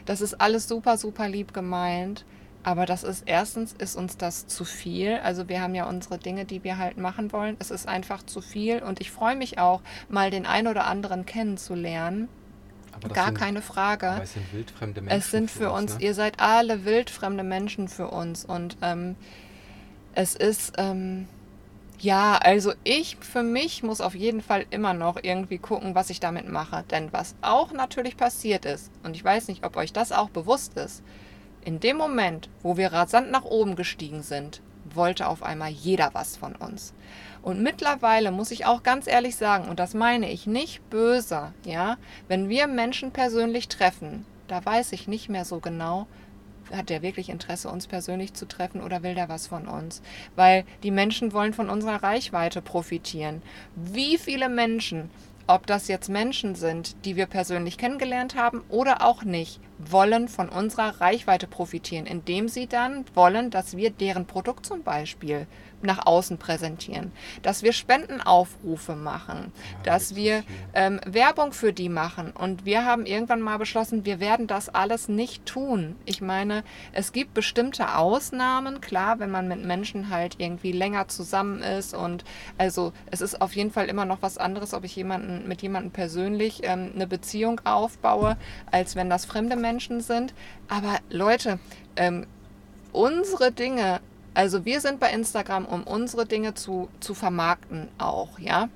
Das ist alles super, super lieb gemeint. Aber das ist erstens ist uns das zu viel. Also wir haben ja unsere Dinge, die wir halt machen wollen. Es ist einfach zu viel und ich freue mich auch, mal den ein oder anderen kennenzulernen. Gar sind, keine Frage. Aber es sind wildfremde Menschen. Es sind für uns, ne? ihr seid alle wildfremde Menschen für uns. Und ähm, es ist, ähm, ja, also ich für mich muss auf jeden Fall immer noch irgendwie gucken, was ich damit mache. Denn was auch natürlich passiert ist, und ich weiß nicht, ob euch das auch bewusst ist, in dem Moment, wo wir rasant nach oben gestiegen sind, wollte auf einmal jeder was von uns. Und mittlerweile muss ich auch ganz ehrlich sagen, und das meine ich nicht böse, ja, wenn wir Menschen persönlich treffen, da weiß ich nicht mehr so genau, hat der wirklich Interesse, uns persönlich zu treffen oder will der was von uns? Weil die Menschen wollen von unserer Reichweite profitieren. Wie viele Menschen, ob das jetzt Menschen sind, die wir persönlich kennengelernt haben oder auch nicht, wollen von unserer Reichweite profitieren, indem sie dann wollen, dass wir deren Produkt zum Beispiel nach außen präsentieren, dass wir Spendenaufrufe machen, Ja, da dass wir ähm, Werbung für die machen. Und wir haben irgendwann mal beschlossen, wir werden das alles nicht tun. Ich meine, es gibt bestimmte Ausnahmen, klar, wenn man mit Menschen halt irgendwie länger zusammen ist. Und also es ist auf jeden Fall immer noch was anderes, ob ich jemanden mit jemandem persönlich ähm, eine Beziehung aufbaue, als wenn das fremde Menschen sind. Aber Leute, ähm, unsere Dinge, also wir sind bei Instagram, um unsere Dinge zu, zu vermarkten auch, ja.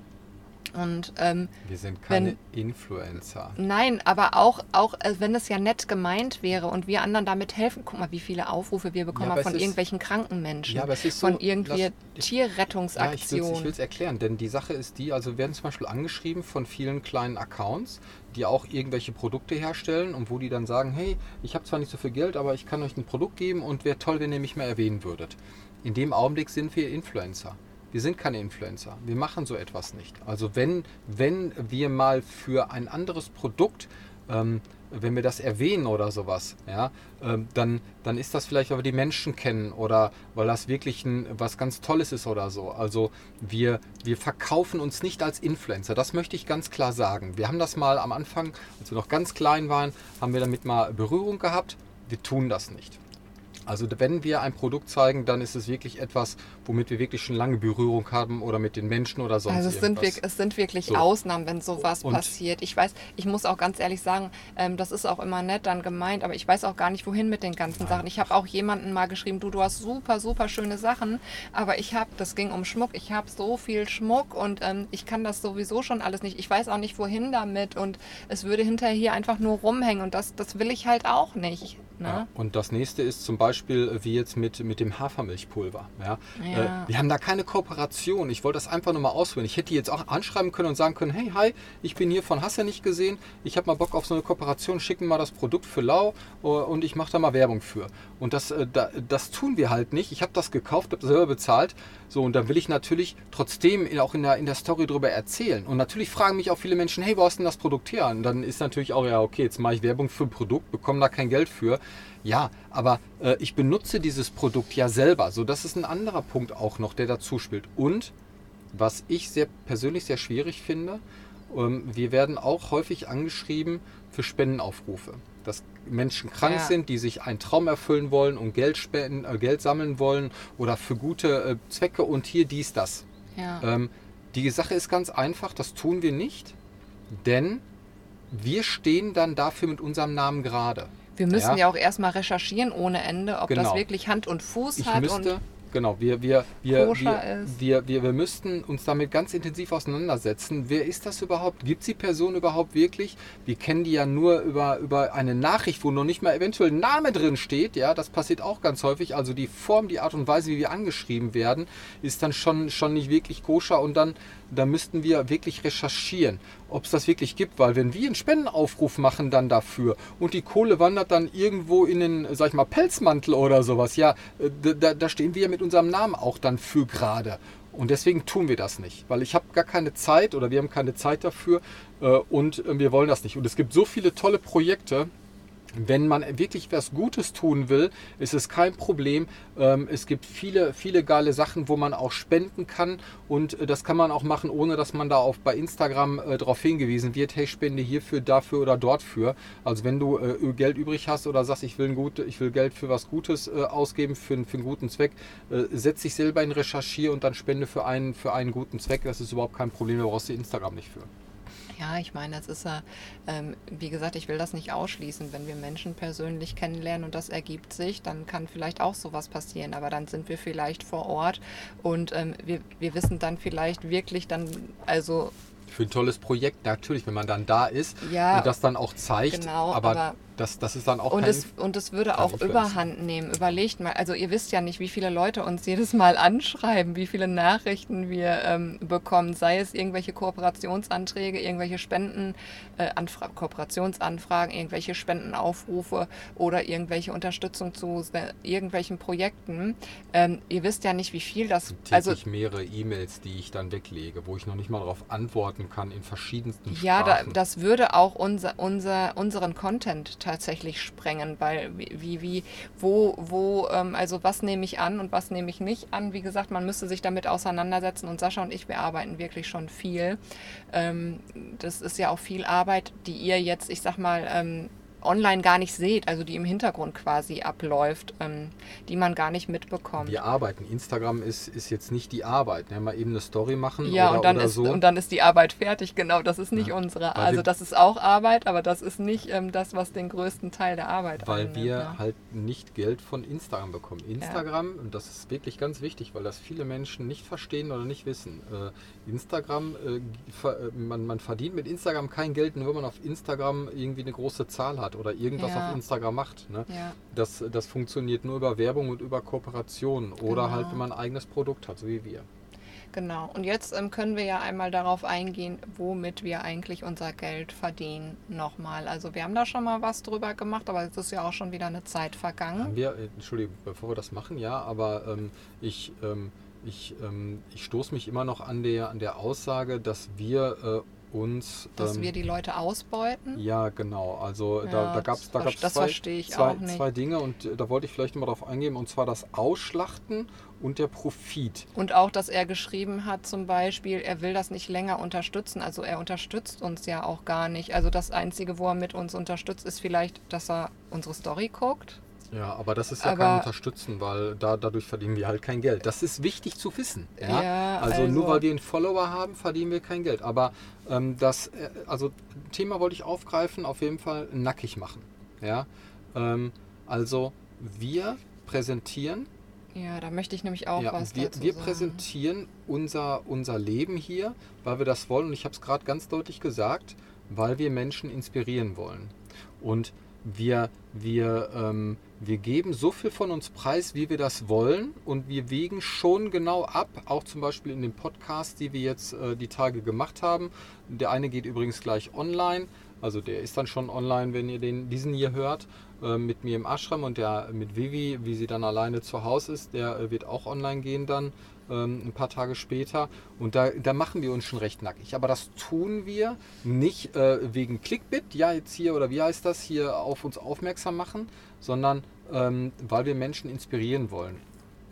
Und ähm, Wir sind keine wenn- Influencer. nein, aber auch, auch äh, wenn es ja nett gemeint wäre und wir anderen damit helfen, guck mal, wie viele Aufrufe wir bekommen Ja, von ist- irgendwelchen kranken Menschen, Ja, aber es ist so, von irgendwie lass- ich- Ja, ich will Tierrettungsaktionen. es erklären, denn die Sache ist die, also werden zum Beispiel angeschrieben von vielen kleinen Accounts, die auch irgendwelche Produkte herstellen und wo die dann sagen, hey, ich habe zwar nicht so viel Geld, aber ich kann euch ein Produkt geben und wäre toll, wenn ihr mich mal erwähnen würdet. In dem Augenblick sind wir Influencer. Wir sind keine Influencer. Wir machen so etwas nicht. Also wenn, wenn wir mal für ein anderes Produkt ähm, wenn wir das erwähnen oder sowas, ja, ähm, dann, dann ist das vielleicht, weil wir die Menschen kennen oder weil das wirklich ein, was ganz Tolles ist oder so. Also wir, wir verkaufen uns nicht als Influencer. Das möchte ich ganz klar sagen. Wir haben das mal am Anfang, als wir noch ganz klein waren, haben wir damit mal Berührung gehabt. Wir tun das nicht. Also wenn wir ein Produkt zeigen, dann ist es wirklich etwas, womit wir wirklich schon lange Berührung haben oder mit den Menschen oder sonst Also es sind, irgendwas. wirk- es sind wirklich So. Ausnahmen, wenn sowas Und- passiert. Ich weiß, ich muss auch ganz ehrlich sagen, ähm, das ist auch immer nett dann gemeint, aber ich weiß auch gar nicht, wohin mit den ganzen Sachen. Ich habe auch jemanden mal geschrieben, du, du hast super, super schöne Sachen, aber ich habe, das ging um Schmuck, ich habe so viel Schmuck und ähm, ich kann das sowieso schon alles nicht. Ich weiß auch nicht, wohin damit und es würde hinterher hier einfach nur rumhängen und das, das will ich halt auch nicht. Ne? Ja, und das nächste ist zum Beispiel äh, wie jetzt mit, mit dem Hafermilchpulver. Ja? Ja. Äh, wir haben da keine Kooperation. Ich wollte das einfach nur mal ausprobieren. Ich hätte die jetzt auch anschreiben können und sagen können, hey, hi, ich bin hier von Hasse nicht gesehen. Ich habe mal Bock auf so eine Kooperation. Schicken mal das Produkt für lau äh, und ich mache da mal Werbung für. Und das, äh, da, das tun wir halt nicht. Ich habe das gekauft, habe selber bezahlt. So, und da will ich natürlich trotzdem in- auch in der, in der Story drüber erzählen. Und natürlich fragen mich auch viele Menschen, hey, wo hast denn das Produkt her? Und dann ist natürlich auch, ja, okay, jetzt mache ich Werbung für ein Produkt, bekomme da kein Geld für. Ja, aber äh, ich benutze dieses Produkt ja selber. So, das ist ein anderer Punkt auch noch, der dazu spielt. Und was ich sehr persönlich sehr schwierig finde, ähm, wir werden auch häufig angeschrieben für Spendenaufrufe. Dass Menschen krank Ja. sind, die sich einen Traum erfüllen wollen und Geld spenden, äh, Geld sammeln wollen oder für gute äh, Zwecke und hier dies, das. Ja. Ähm, die Sache ist ganz einfach, das tun wir nicht, denn wir stehen dann dafür mit unserem Namen gerade. Wir müssen ja. ja, auch erstmal recherchieren ohne Ende, ob Genau. das wirklich Hand und Fuß Ich hat. müsste, und genau, wir, wir, wir, wir, wir, wir, wir müssten uns damit ganz intensiv auseinandersetzen. Wer ist das überhaupt? Gibt es die Person überhaupt wirklich? Wir kennen die ja nur über, über eine Nachricht, wo noch nicht mal eventuell ein Name drin steht. Ja, das passiert auch ganz häufig. Also die Form, die Art und Weise, wie wir angeschrieben werden, ist dann schon, schon nicht wirklich koscher und dann da müssten wir wirklich recherchieren, ob es das wirklich gibt, weil wenn wir einen Spendenaufruf machen dann dafür und die Kohle wandert dann irgendwo in den, sag ich mal, Pelzmantel oder sowas, ja, äh, da, da stehen wir mit unserem Namen auch dann für gerade. Und deswegen tun wir das nicht, weil ich habe gar keine Zeit oder wir haben keine Zeit dafür äh, und äh, wir wollen das nicht. Und es gibt so viele tolle Projekte, wenn man wirklich was Gutes tun will, ist es kein Problem. Ähm, Es gibt viele, viele geile Sachen, wo man auch spenden kann. Und äh, das kann man auch machen, ohne dass man da auf, bei Instagram äh, darauf hingewiesen wird, hey, spende hierfür, dafür oder dort für. Also wenn du äh, Geld übrig hast oder sagst, ich will, ein gut, ich will Geld für was Gutes ausgeben, für, einen- für einen guten Zweck, setz dich selber in Recherchier und dann spende für einen, für einen guten Zweck. Das ist überhaupt kein Problem, da brauchst du Instagram nicht für. Ja, ich meine, es ist ja, ähm, wie gesagt, ich will das nicht ausschließen. Wenn wir Menschen persönlich kennenlernen und das ergibt sich, dann kann vielleicht auch sowas passieren. Aber dann sind wir vielleicht vor Ort und ähm, wir, wir wissen dann vielleicht wirklich dann, also Für ein tolles Projekt, natürlich, wenn man dann da ist Ja, und das dann auch zeigt. genau, aber, aber- das, das ist dann auch Und kein es, und es würde auch Influencer. überhand nehmen. Überlegt mal, also ihr wisst ja nicht, wie viele Leute uns jedes Mal anschreiben, wie viele Nachrichten wir ähm, bekommen, sei es irgendwelche Kooperationsanträge, irgendwelche Spenden, äh, Anfra Kooperationsanfragen, irgendwelche Spendenaufrufe oder irgendwelche Unterstützung zu irgendwelchen Projekten. Ähm, ihr wisst ja nicht, wie viel das, täglich also mehrere E-Mails, die ich dann weglege, wo ich noch nicht mal darauf antworten kann in verschiedensten Ja, da, Sprachen. das würde auch unser, unser, unseren Content tatsächlich sprengen, weil wie, wie, wo, wo, ähm, also was nehme ich an und was nehme ich nicht an. Wie gesagt, man müsste sich damit auseinandersetzen und Sascha und ich, wir arbeiten wirklich schon viel. Ähm, das ist ja auch viel Arbeit, die ihr jetzt, ich sag mal, ähm, online gar nicht seht, also die im Hintergrund quasi abläuft, ähm, die man gar nicht mitbekommt. wir arbeiten. Instagram ist, ist jetzt nicht die Arbeit. Ne? Mal eben eine Story machen Ja, oder, und, dann oder ist, so. und dann ist die Arbeit fertig, genau. Das ist nicht Ja, unsere. Also das ist auch Arbeit, aber das ist nicht ähm, das, was den größten Teil der Arbeit weil einnimmt, wir ne? halt nicht Geld von Instagram bekommen. Instagram, und das ist wirklich ganz wichtig, weil das viele Menschen nicht verstehen oder nicht wissen. Äh, Instagram, äh, äh, man, man verdient mit Instagram kein Geld, nur wenn man auf Instagram irgendwie eine große Zahl hat oder irgendwas Ja. auf Instagram macht. Ne? Ja, Das, das funktioniert nur über Werbung und über Kooperationen oder Genau. halt, wenn man ein eigenes Produkt hat, so wie wir. genau. Und jetzt ähm, können wir ja einmal darauf eingehen, womit wir eigentlich unser Geld verdienen. Nochmal. Also wir haben da schon mal was drüber gemacht, aber es ist ja auch schon wieder eine Zeit vergangen. Haben wir, äh, Entschuldigung, bevor wir das machen, ja, aber ähm, ich, ähm, ich, ähm, ich stoße mich immer noch an der, an der Aussage, dass wir äh, uns. Dass ähm, wir die Leute ausbeuten. Ja, genau. Also Ja, da, da gab es da gab's zwei, zwei, zwei Dinge und äh, da wollte ich vielleicht mal drauf eingehen, und zwar das Ausschlachten und der Profit. Und auch, dass er geschrieben hat, zum Beispiel, er will das nicht länger unterstützen. Also er unterstützt uns ja auch gar nicht. Also das Einzige, wo er mit uns unterstützt, ist vielleicht, dass er unsere Story guckt. Ja, aber das ist ja Aber- kein Unterstützen, weil da, dadurch verdienen wir halt kein Geld. Das ist wichtig zu wissen. Ja? Ja, also, nur also- weil wir einen Follower haben, verdienen wir kein Geld. Aber ähm, das, äh, also Thema wollte ich aufgreifen, auf jeden Fall nackig machen. Ja? Ähm, also wir präsentieren Ja, da möchte ich nämlich auch ja, was wir, wir präsentieren unser, unser Leben hier, weil wir das wollen. Und ich habe es gerade ganz deutlich gesagt, weil wir Menschen inspirieren wollen. Und wir, wir, ähm, wir geben so viel von uns preis, wie wir das wollen und wir wägen schon genau ab, auch zum Beispiel in den Podcasts, die wir jetzt äh, die Tage gemacht haben. Der eine geht übrigens gleich online, also der ist dann schon online, wenn ihr den, diesen hier hört, äh, mit mir im Ashram. Und der mit Vivi, wie sie dann alleine zu Hause ist, der äh, wird auch online gehen dann ähm, ein paar Tage später. Und da, da machen wir uns schon recht nackig. Aber das tun wir nicht äh, wegen Clickbit, ja jetzt hier oder wie heißt das, hier auf uns aufmerksam machen, sondern ähm, weil wir Menschen inspirieren wollen.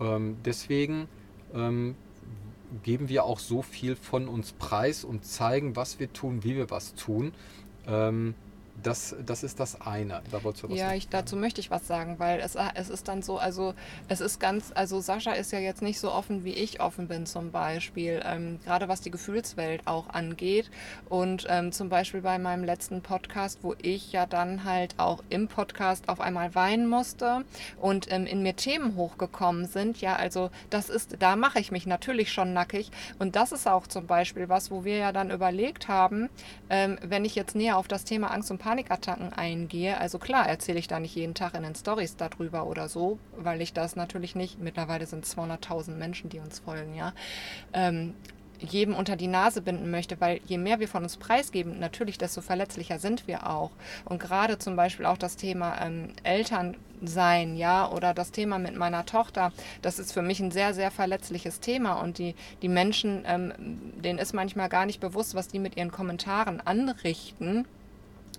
Ähm, deswegen ähm, geben wir auch so viel von uns preis und zeigen, was wir tun, wie wir was tun. Das, das ist das eine. Da du was ja, ich, dazu möchte ich was sagen, weil es, es ist dann so, also es ist ganz, also Sascha ist ja jetzt nicht so offen, wie ich offen bin zum Beispiel, ähm, gerade was die Gefühlswelt auch angeht. Und ähm, zum Beispiel bei meinem letzten Podcast, wo ich ja dann halt auch im Podcast auf einmal weinen musste und ähm, in mir Themen hochgekommen sind, ja, also das ist, da mache ich mich natürlich schon nackig. Und das ist auch zum Beispiel was, wo wir ja dann überlegt haben, ähm, wenn ich jetzt näher auf das Thema Angst und Panikattacken eingehe, also klar erzähle ich da nicht jeden Tag in den Stories darüber oder so, weil ich das natürlich nicht, mittlerweile sind 200.000 Menschen, die uns folgen, ja, ähm, jedem unter die Nase binden möchte, weil je mehr wir von uns preisgeben, natürlich, desto verletzlicher sind wir auch. Und gerade zum Beispiel auch das Thema ähm, Elternsein, ja, oder das Thema mit meiner Tochter, das ist für mich ein sehr, sehr verletzliches Thema. Und die, die Menschen, ähm, denen ist manchmal gar nicht bewusst, was die mit ihren Kommentaren anrichten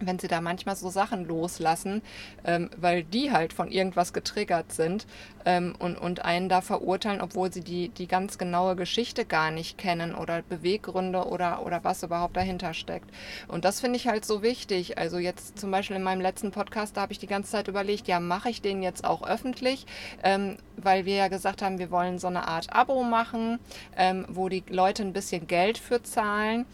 wenn sie da manchmal so Sachen loslassen, ähm, weil die halt von irgendwas getriggert sind ähm, und, und einen da verurteilen, obwohl sie die, die ganz genaue Geschichte gar nicht kennen oder Beweggründe oder, oder was überhaupt dahinter steckt. Und das finde ich halt so wichtig. Also jetzt zum Beispiel in meinem letzten Podcast, da habe ich die ganze Zeit überlegt, ja, mache ich den jetzt auch öffentlich, ähm, weil wir ja gesagt haben, wir wollen so eine Art Abo machen, ähm, wo die Leute ein bisschen Geld für zahlen.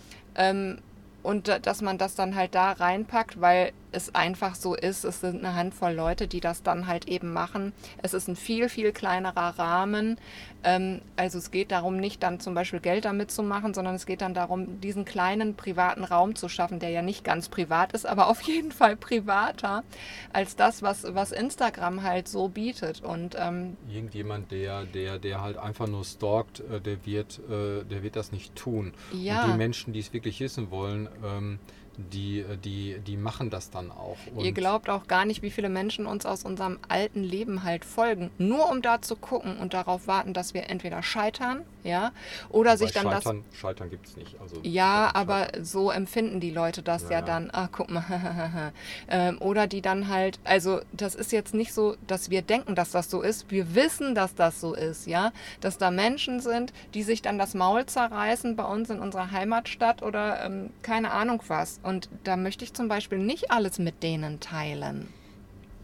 Und dass man das dann halt da reinpackt, weil es einfach so ist, es sind eine Handvoll Leute, die das dann halt eben machen. Es ist ein viel, viel kleinerer Rahmen. Ähm, also es geht darum, nicht dann zum Beispiel Geld damit zu machen, sondern es geht dann darum, diesen kleinen privaten Raum zu schaffen, der ja nicht ganz privat ist, aber auf jeden Fall privater als das, was, was Instagram halt so bietet. Und, ähm, Irgendjemand, der, der, der halt einfach nur stalkt, äh, der wird, äh, der wird das nicht tun. Ja. Und die Menschen, die es wirklich wissen wollen, ähm, die, die, die machen das dann auch. Und Ihr glaubt auch gar nicht, wie viele Menschen uns aus unserem alten Leben halt folgen, nur um da zu gucken und darauf warten, dass wir entweder scheitern, ja, oder sich dann scheitern, das. Scheitern gibt es nicht. Also ja, aber so empfinden die Leute das ja, ja dann. Ah, guck mal. ähm, oder die dann halt, also das ist jetzt nicht so, dass wir denken, dass das so ist. Wir wissen, dass das so ist, ja, dass da Menschen sind, die sich dann das Maul zerreißen bei uns in unserer Heimatstadt oder ähm, keine Ahnung was. Und da möchte ich zum Beispiel nicht alles mit denen teilen.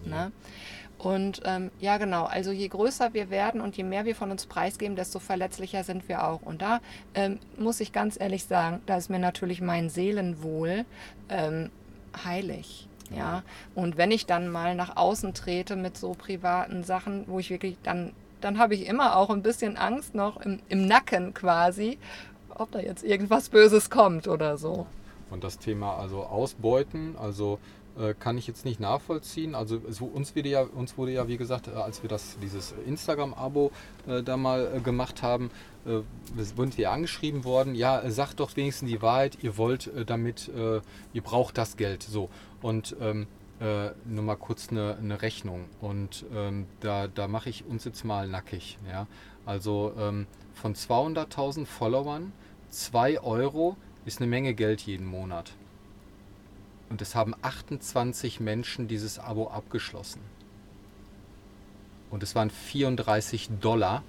Ne? Und ähm, ja, genau, also je größer wir werden und je mehr wir von uns preisgeben, desto verletzlicher sind wir auch. Und da ähm, muss ich ganz ehrlich sagen, da ist mir natürlich mein Seelenwohl ähm, heilig. Ja, und wenn ich dann mal nach außen trete mit so privaten Sachen, wo ich wirklich dann, dann habe ich immer auch ein bisschen Angst noch im, im Nacken quasi, ob da jetzt irgendwas Böses kommt oder so. Und das Thema also Ausbeuten, also äh, kann ich jetzt nicht nachvollziehen. Also es, uns, wurde ja, uns wurde ja, wie gesagt, äh, als wir das, dieses Instagram-Abo äh, da mal äh, gemacht haben, äh, sind wir angeschrieben worden, ja, äh, sagt doch wenigstens die Wahrheit, ihr wollt damit, ihr braucht das Geld. So. Und ähm, nur mal kurz eine, eine Rechnung. Und ähm, da, da mache ich uns jetzt mal nackig. Ja? Also ähm, von 200.000 Followern 2 Euro ist eine Menge Geld jeden Monat. Und es haben 28 Menschen dieses Abo abgeschlossen. Und es waren 34 Dollar,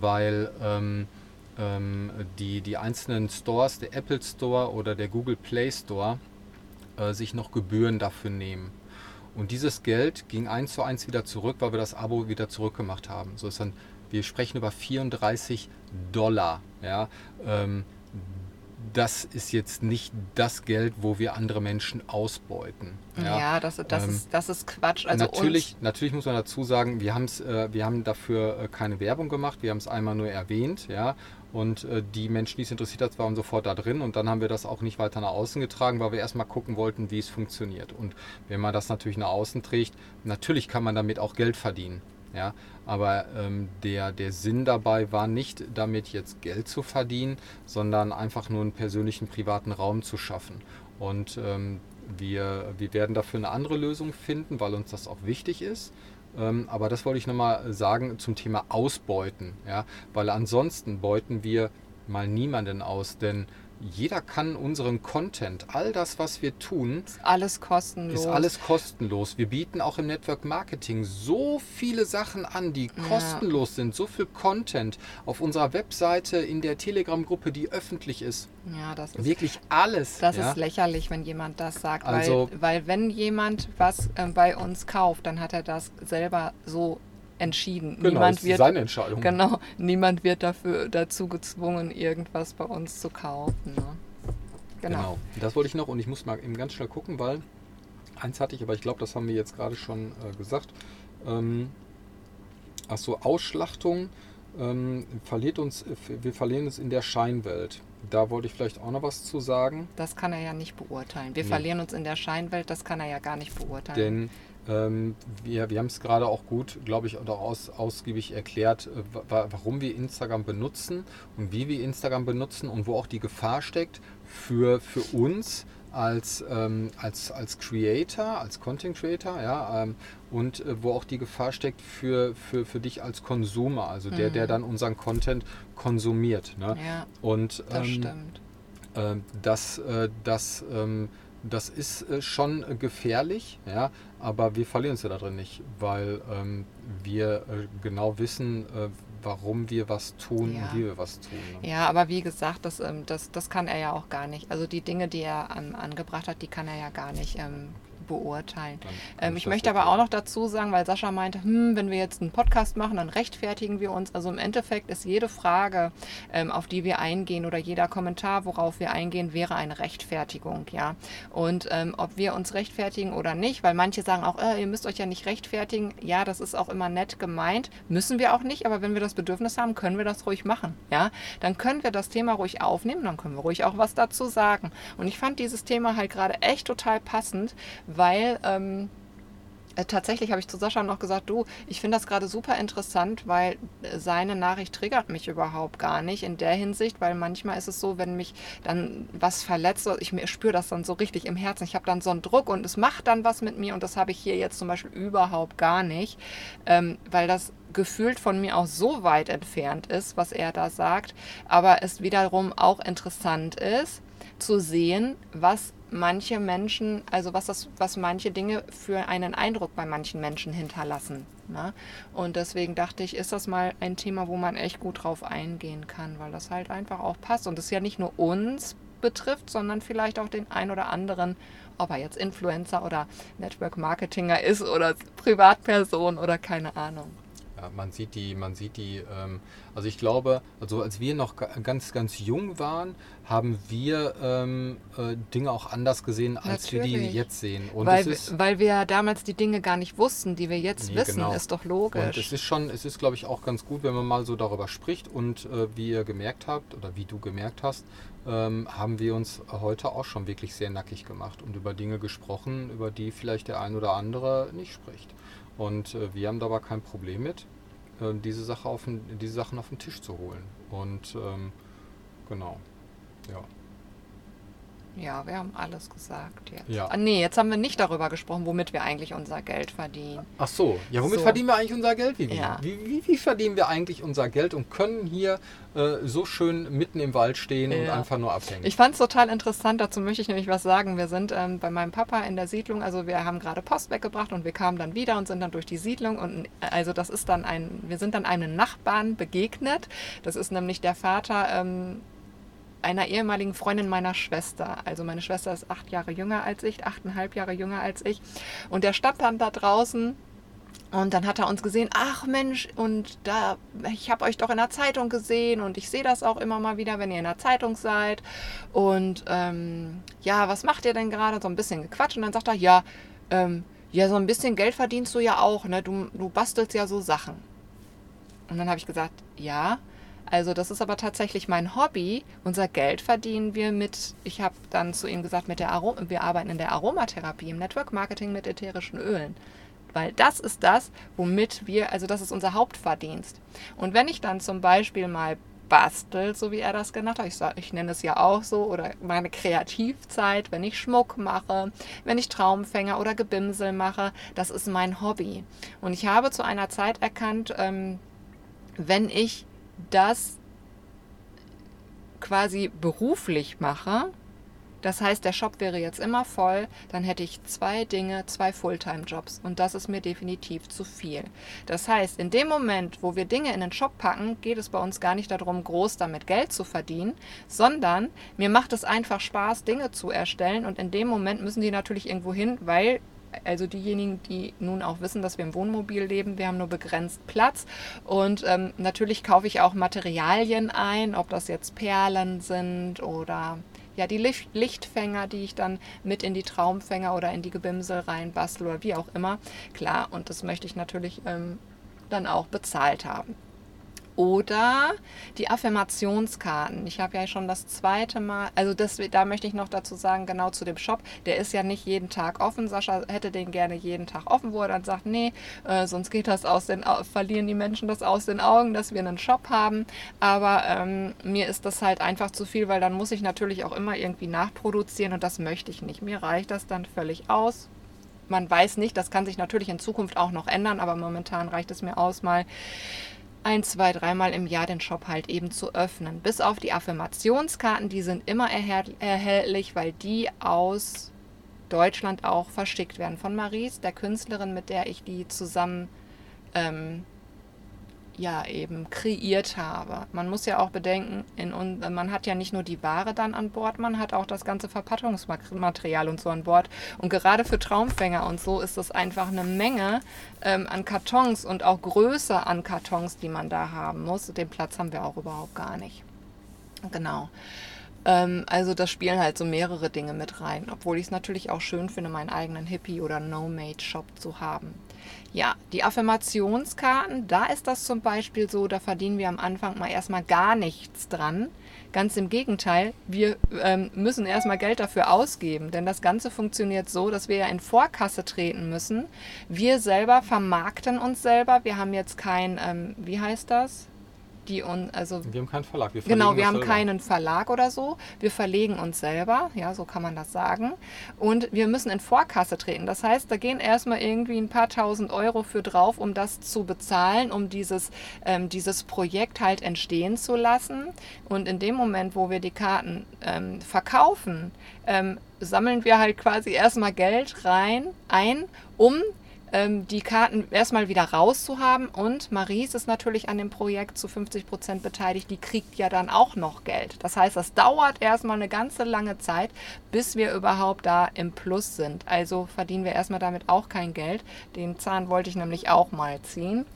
weil ähm, ähm, die, die einzelnen Stores, der Apple Store oder der Google Play Store, äh, sich noch Gebühren dafür nehmen. Und dieses Geld ging eins zu eins wieder zurück, weil wir das Abo wieder zurückgemacht haben. So ist dann, wir sprechen über 34 Dollar. Ja, ähm, das ist jetzt nicht das Geld, wo wir andere Menschen ausbeuten. Ja, ja das, das, ähm, ist, das ist Quatsch. Also natürlich, natürlich muss man dazu sagen, wir, äh, wir haben dafür äh, keine Werbung gemacht, wir haben es einmal nur erwähnt, ja. Und äh, die Menschen, die es interessiert hat, waren sofort da drin und dann haben wir das auch nicht weiter nach außen getragen, weil wir erstmal gucken wollten, wie es funktioniert. Und wenn man das natürlich nach außen trägt, natürlich kann man damit auch Geld verdienen. Ja, aber ähm, der, der Sinn dabei war nicht, damit jetzt Geld zu verdienen, sondern einfach nur einen persönlichen, privaten Raum zu schaffen. Und ähm, wir, wir werden dafür eine andere Lösung finden, weil uns das auch wichtig ist. Ähm, aber das wollte ich nochmal sagen zum Thema Ausbeuten. Ja? Weil ansonsten beuten wir mal niemanden aus, denn jeder kann unseren Content, all das, was wir tun, ist alles kostenlos. Ist alles kostenlos. Wir bieten auch im Network Marketing so viele Sachen an, die ja. kostenlos sind, so viel Content auf unserer Webseite, in der Telegram-Gruppe, die öffentlich ist. Ja, das ist wirklich alles. Das ja? ist lächerlich, wenn jemand das sagt, also, weil, weil wenn jemand was äh, bei uns kauft, dann hat er das selber so entschieden. Genau, niemand wird, seine Entscheidung. Genau, niemand wird dafür dazu gezwungen, irgendwas bei uns zu kaufen. Ne? Genau. genau. Das wollte ich noch und ich muss mal eben ganz schnell gucken, weil eins hatte ich, aber ich glaube, das haben wir jetzt gerade schon äh, gesagt. Ähm, Achso, Ausschlachtung ähm, verliert uns, wir verlieren es in der Scheinwelt. Da wollte ich vielleicht auch noch was zu sagen. Das kann er ja nicht beurteilen. Wir nee. verlieren uns in der Scheinwelt, das kann er ja gar nicht beurteilen. Denn ähm, wir, wir haben es gerade auch gut, glaube ich, auch aus, ausgiebig erklärt, äh, warum wir Instagram benutzen und wie wir Instagram benutzen und wo auch die Gefahr steckt für, für uns als, ähm, als, als Creator, als Content Creator, ja, ähm, und äh, wo auch die Gefahr steckt für, für, für dich als Konsumer, also der, mhm. der dann unseren Content konsumiert. Ne? Ja, und das ähm, stimmt. Äh, das, äh, das ähm, das ist äh, schon gefährlich, ja, aber wir verlieren uns ja da drin nicht, weil ähm, wir äh, genau wissen, äh, warum wir was tun ja. und wie wir was tun. Ne? Ja, aber wie gesagt, das, ähm, das, das kann er ja auch gar nicht. Also die Dinge, die er ähm, angebracht hat, die kann er ja gar nicht ähm, beurteilen. Ähm, ich möchte aber auch noch dazu sagen, weil Sascha meinte, hm, wenn wir jetzt einen Podcast machen, dann rechtfertigen wir uns. Also im Endeffekt ist jede Frage, ähm, auf die wir eingehen oder jeder Kommentar, worauf wir eingehen, wäre eine Rechtfertigung, ja. Und ähm, ob wir uns rechtfertigen oder nicht, weil manche sagen auch, äh, ihr müsst euch ja nicht rechtfertigen. Ja, das ist auch immer nett gemeint. Müssen wir auch nicht, aber wenn wir das Bedürfnis haben, können wir das ruhig machen, ja. Dann können wir das Thema ruhig aufnehmen, dann können wir ruhig auch was dazu sagen. Und ich fand dieses Thema halt gerade echt total passend, weil ähm, äh, tatsächlich habe ich zu Sascha noch gesagt, du, ich finde das gerade super interessant, weil äh, seine Nachricht triggert mich überhaupt gar nicht in der Hinsicht, weil manchmal ist es so, wenn mich dann was verletzt, ich spüre das dann so richtig im Herzen, ich habe dann so einen Druck und es macht dann was mit mir und das habe ich hier jetzt zum Beispiel überhaupt gar nicht, ähm, weil das gefühlt von mir auch so weit entfernt ist, was er da sagt, aber es wiederum auch interessant ist zu sehen, was manche Menschen, also was das, was manche Dinge für einen Eindruck bei manchen Menschen hinterlassen. Ne? Und deswegen dachte ich, ist das mal ein Thema, wo man echt gut drauf eingehen kann, weil das halt einfach auch passt. Und das ja nicht nur uns betrifft, sondern vielleicht auch den ein oder anderen, ob er jetzt Influencer oder Network Marketinger ist oder Privatperson oder keine Ahnung. Ja, man sieht die, man sieht die, ähm, also ich glaube, also als wir noch ganz, ganz jung waren, haben wir ähm, äh, Dinge auch anders gesehen, als Natürlich. wir die jetzt sehen. Und weil, ist, weil wir damals die Dinge gar nicht wussten, die wir jetzt nee, wissen, genau. ist doch logisch. Und es ist schon, es ist glaube ich auch ganz gut, wenn man mal so darüber spricht und äh, wie ihr gemerkt habt oder wie du gemerkt hast, ähm, haben wir uns heute auch schon wirklich sehr nackig gemacht und über Dinge gesprochen, über die vielleicht der ein oder andere nicht spricht. Und äh, wir haben dabei kein Problem mit, äh, diese, Sache auf den, diese Sachen auf den Tisch zu holen. Und ähm, genau, ja. Ja, wir haben alles gesagt jetzt. Ja. Ah, nee, jetzt haben wir nicht darüber gesprochen, womit wir eigentlich unser Geld verdienen. Ach so, ja, womit so. verdienen wir eigentlich unser Geld, Vivi? Ja. Wie, wie, wie, verdienen wir eigentlich unser Geld und können hier äh, so schön mitten im Wald stehen ja. und einfach nur abhängen? Ich fand es total interessant, dazu möchte ich nämlich was sagen. Wir sind ähm, bei meinem Papa in der Siedlung, also wir haben gerade Post weggebracht und wir kamen dann wieder und sind dann durch die Siedlung und äh, also das ist dann ein, wir sind dann einem Nachbarn begegnet. Das ist nämlich der Vater ähm, einer ehemaligen Freundin meiner Schwester. Also meine Schwester ist acht Jahre jünger als ich, achteinhalb Jahre jünger als ich. Und der stand dann da draußen Und dann hat er uns gesehen, ach Mensch, und da, ich habe euch doch in der Zeitung gesehen und ich sehe das auch immer mal wieder, wenn ihr in der Zeitung seid. Und ähm, ja, was macht ihr denn gerade? So ein bisschen gequatscht. Und dann sagt er, ja, ähm, ja, so ein bisschen Geld verdienst du ja auch, ne? Du, du bastelst ja so Sachen. Und dann habe ich gesagt, ja, also das ist aber tatsächlich mein Hobby. Unser Geld verdienen wir mit, ich habe dann zu ihm gesagt, mit der Arom wir arbeiten in der Aromatherapie, im Network Marketing mit ätherischen Ölen weil das ist das, womit wir, also das ist unser Hauptverdienst. Und wenn ich dann zum Beispiel mal bastel, so wie er das genannt hat, ich, sag, ich nenne es ja auch so, oder meine Kreativzeit, wenn ich Schmuck mache, wenn ich Traumfänger oder Gebimsel mache, das ist mein Hobby. Und ich habe zu einer Zeit erkannt, ähm, wenn ich das quasi beruflich mache, das heißt, der Shop wäre jetzt immer voll, dann hätte ich zwei Dinge, zwei Fulltime-Jobs und das ist mir definitiv zu viel. Das heißt, in dem Moment, wo wir Dinge in den Shop packen, geht es bei uns gar nicht darum, groß damit Geld zu verdienen, sondern mir macht es einfach Spaß, Dinge zu erstellen und in dem Moment müssen die natürlich irgendwo hin, weil also diejenigen, die nun auch wissen, dass wir im Wohnmobil leben, wir haben nur begrenzt Platz und ähm, natürlich kaufe ich auch Materialien ein, ob das jetzt Perlen sind oder ja, die Licht Lichtfänger, die ich dann mit in die Traumfänger oder in die Gebimsel reinbastel oder wie auch immer. Klar, und das möchte ich natürlich ähm, dann auch bezahlt haben. Oder die Affirmationskarten. Ich habe ja schon das zweite Mal, also das, da möchte ich noch dazu sagen, genau zu dem Shop, der ist ja nicht jeden Tag offen. Sascha hätte den gerne jeden Tag offen, wo er dann sagt, nee, äh, sonst geht das aus den, verlieren die Menschen das aus den Augen, dass wir einen Shop haben. Aber ähm, mir ist das halt einfach zu viel, weil dann muss ich natürlich auch immer irgendwie nachproduzieren und das möchte ich nicht. Mir reicht das dann völlig aus man weiß nicht, das kann sich natürlich in Zukunft auch noch ändern, aber momentan reicht es mir aus, mal ein, zwei, dreimal im Jahr den Shop halt eben zu öffnen. Bis auf die Affirmationskarten, die sind immer erhältlich, weil die aus Deutschland auch verschickt werden. Von Maries, der Künstlerin, mit der ich die zusammen ähm, ja eben kreiert habe. Man muss ja auch bedenken, in, man hat ja nicht nur die Ware dann an Bord, man hat auch das ganze Verpackungsmaterial und so an Bord. Und gerade für Traumfänger und so ist das einfach eine Menge ähm, an Kartons und auch Größe an Kartons, die man da haben muss. Den Platz haben wir auch überhaupt gar nicht. Genau. Ähm, also da spielen halt so mehrere Dinge mit rein, obwohl ich es natürlich auch schön finde, meinen eigenen Hippie- oder No-Made-Shop zu haben. Ja, die Affirmationskarten, da ist das zum Beispiel so, da verdienen wir am Anfang mal erstmal gar nichts dran. Ganz im Gegenteil, wir ähm, müssen erstmal Geld dafür ausgeben, denn das Ganze funktioniert so, dass wir ja in Vorkasse treten müssen. Wir selber vermarkten uns selber. Wir haben jetzt kein, ähm, wie heißt das? Die uns, also wir haben keinen Verlag. Wir genau, wir haben selber. keinen Verlag oder so. Wir verlegen uns selber, ja, so kann man das sagen. Und wir müssen in Vorkasse treten. Das heißt, da gehen erstmal irgendwie ein paar tausend Euro für drauf, um das zu bezahlen, um dieses, ähm, dieses Projekt halt entstehen zu lassen. Und in dem Moment, wo wir die Karten ähm, verkaufen, ähm, sammeln wir halt quasi erstmal Geld rein, ein, um die Karten erstmal wieder rauszuhaben. Und Maries ist natürlich an dem Projekt zu 50 Prozent beteiligt. Die kriegt ja dann auch noch Geld. Das heißt, das dauert erstmal eine ganze lange Zeit, bis wir überhaupt da im Plus sind. Also verdienen wir erstmal damit auch kein Geld. Den Zahn wollte ich nämlich auch mal ziehen.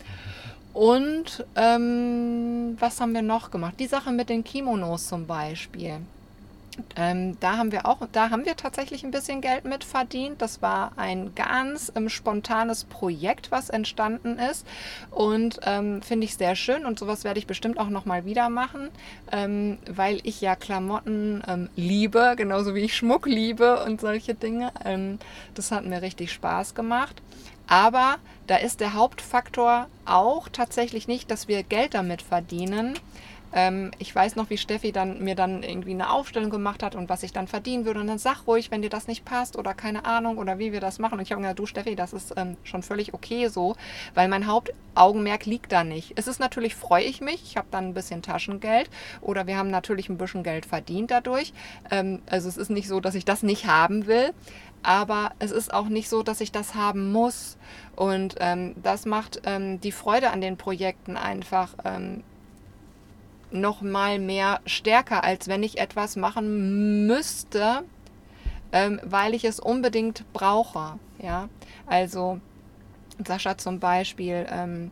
Und ähm, was haben wir noch gemacht? Die Sache mit den Kimonos zum Beispiel. Ähm, da haben wir auch, da haben wir tatsächlich ein bisschen Geld mit verdient. Das war ein ganz ähm, spontanes Projekt, was entstanden ist und ähm, finde ich sehr schön und sowas werde ich bestimmt auch noch mal wieder machen, ähm, weil ich ja Klamotten ähm, liebe, genauso wie ich Schmuck liebe und solche Dinge. Ähm, das hat mir richtig Spaß gemacht. Aber da ist der Hauptfaktor auch tatsächlich nicht, dass wir Geld damit verdienen, ähm, ich weiß noch, wie Steffi dann mir dann irgendwie eine Aufstellung gemacht hat und was ich dann verdienen würde. Und dann sag ruhig, wenn dir das nicht passt oder keine Ahnung oder wie wir das machen. Und ich habe gesagt, du Steffi, das ist ähm, schon völlig okay so, weil mein Hauptaugenmerk liegt da nicht. Es ist natürlich, freue ich mich, ich habe dann ein bisschen Taschengeld oder wir haben natürlich ein bisschen Geld verdient dadurch. Ähm, also es ist nicht so, dass ich das nicht haben will, aber es ist auch nicht so, dass ich das haben muss. Und ähm, das macht ähm, die Freude an den Projekten einfach ähm, noch mal mehr stärker, als wenn ich etwas machen müsste, ähm, weil ich es unbedingt brauche. Ja, also Sascha zum Beispiel ähm,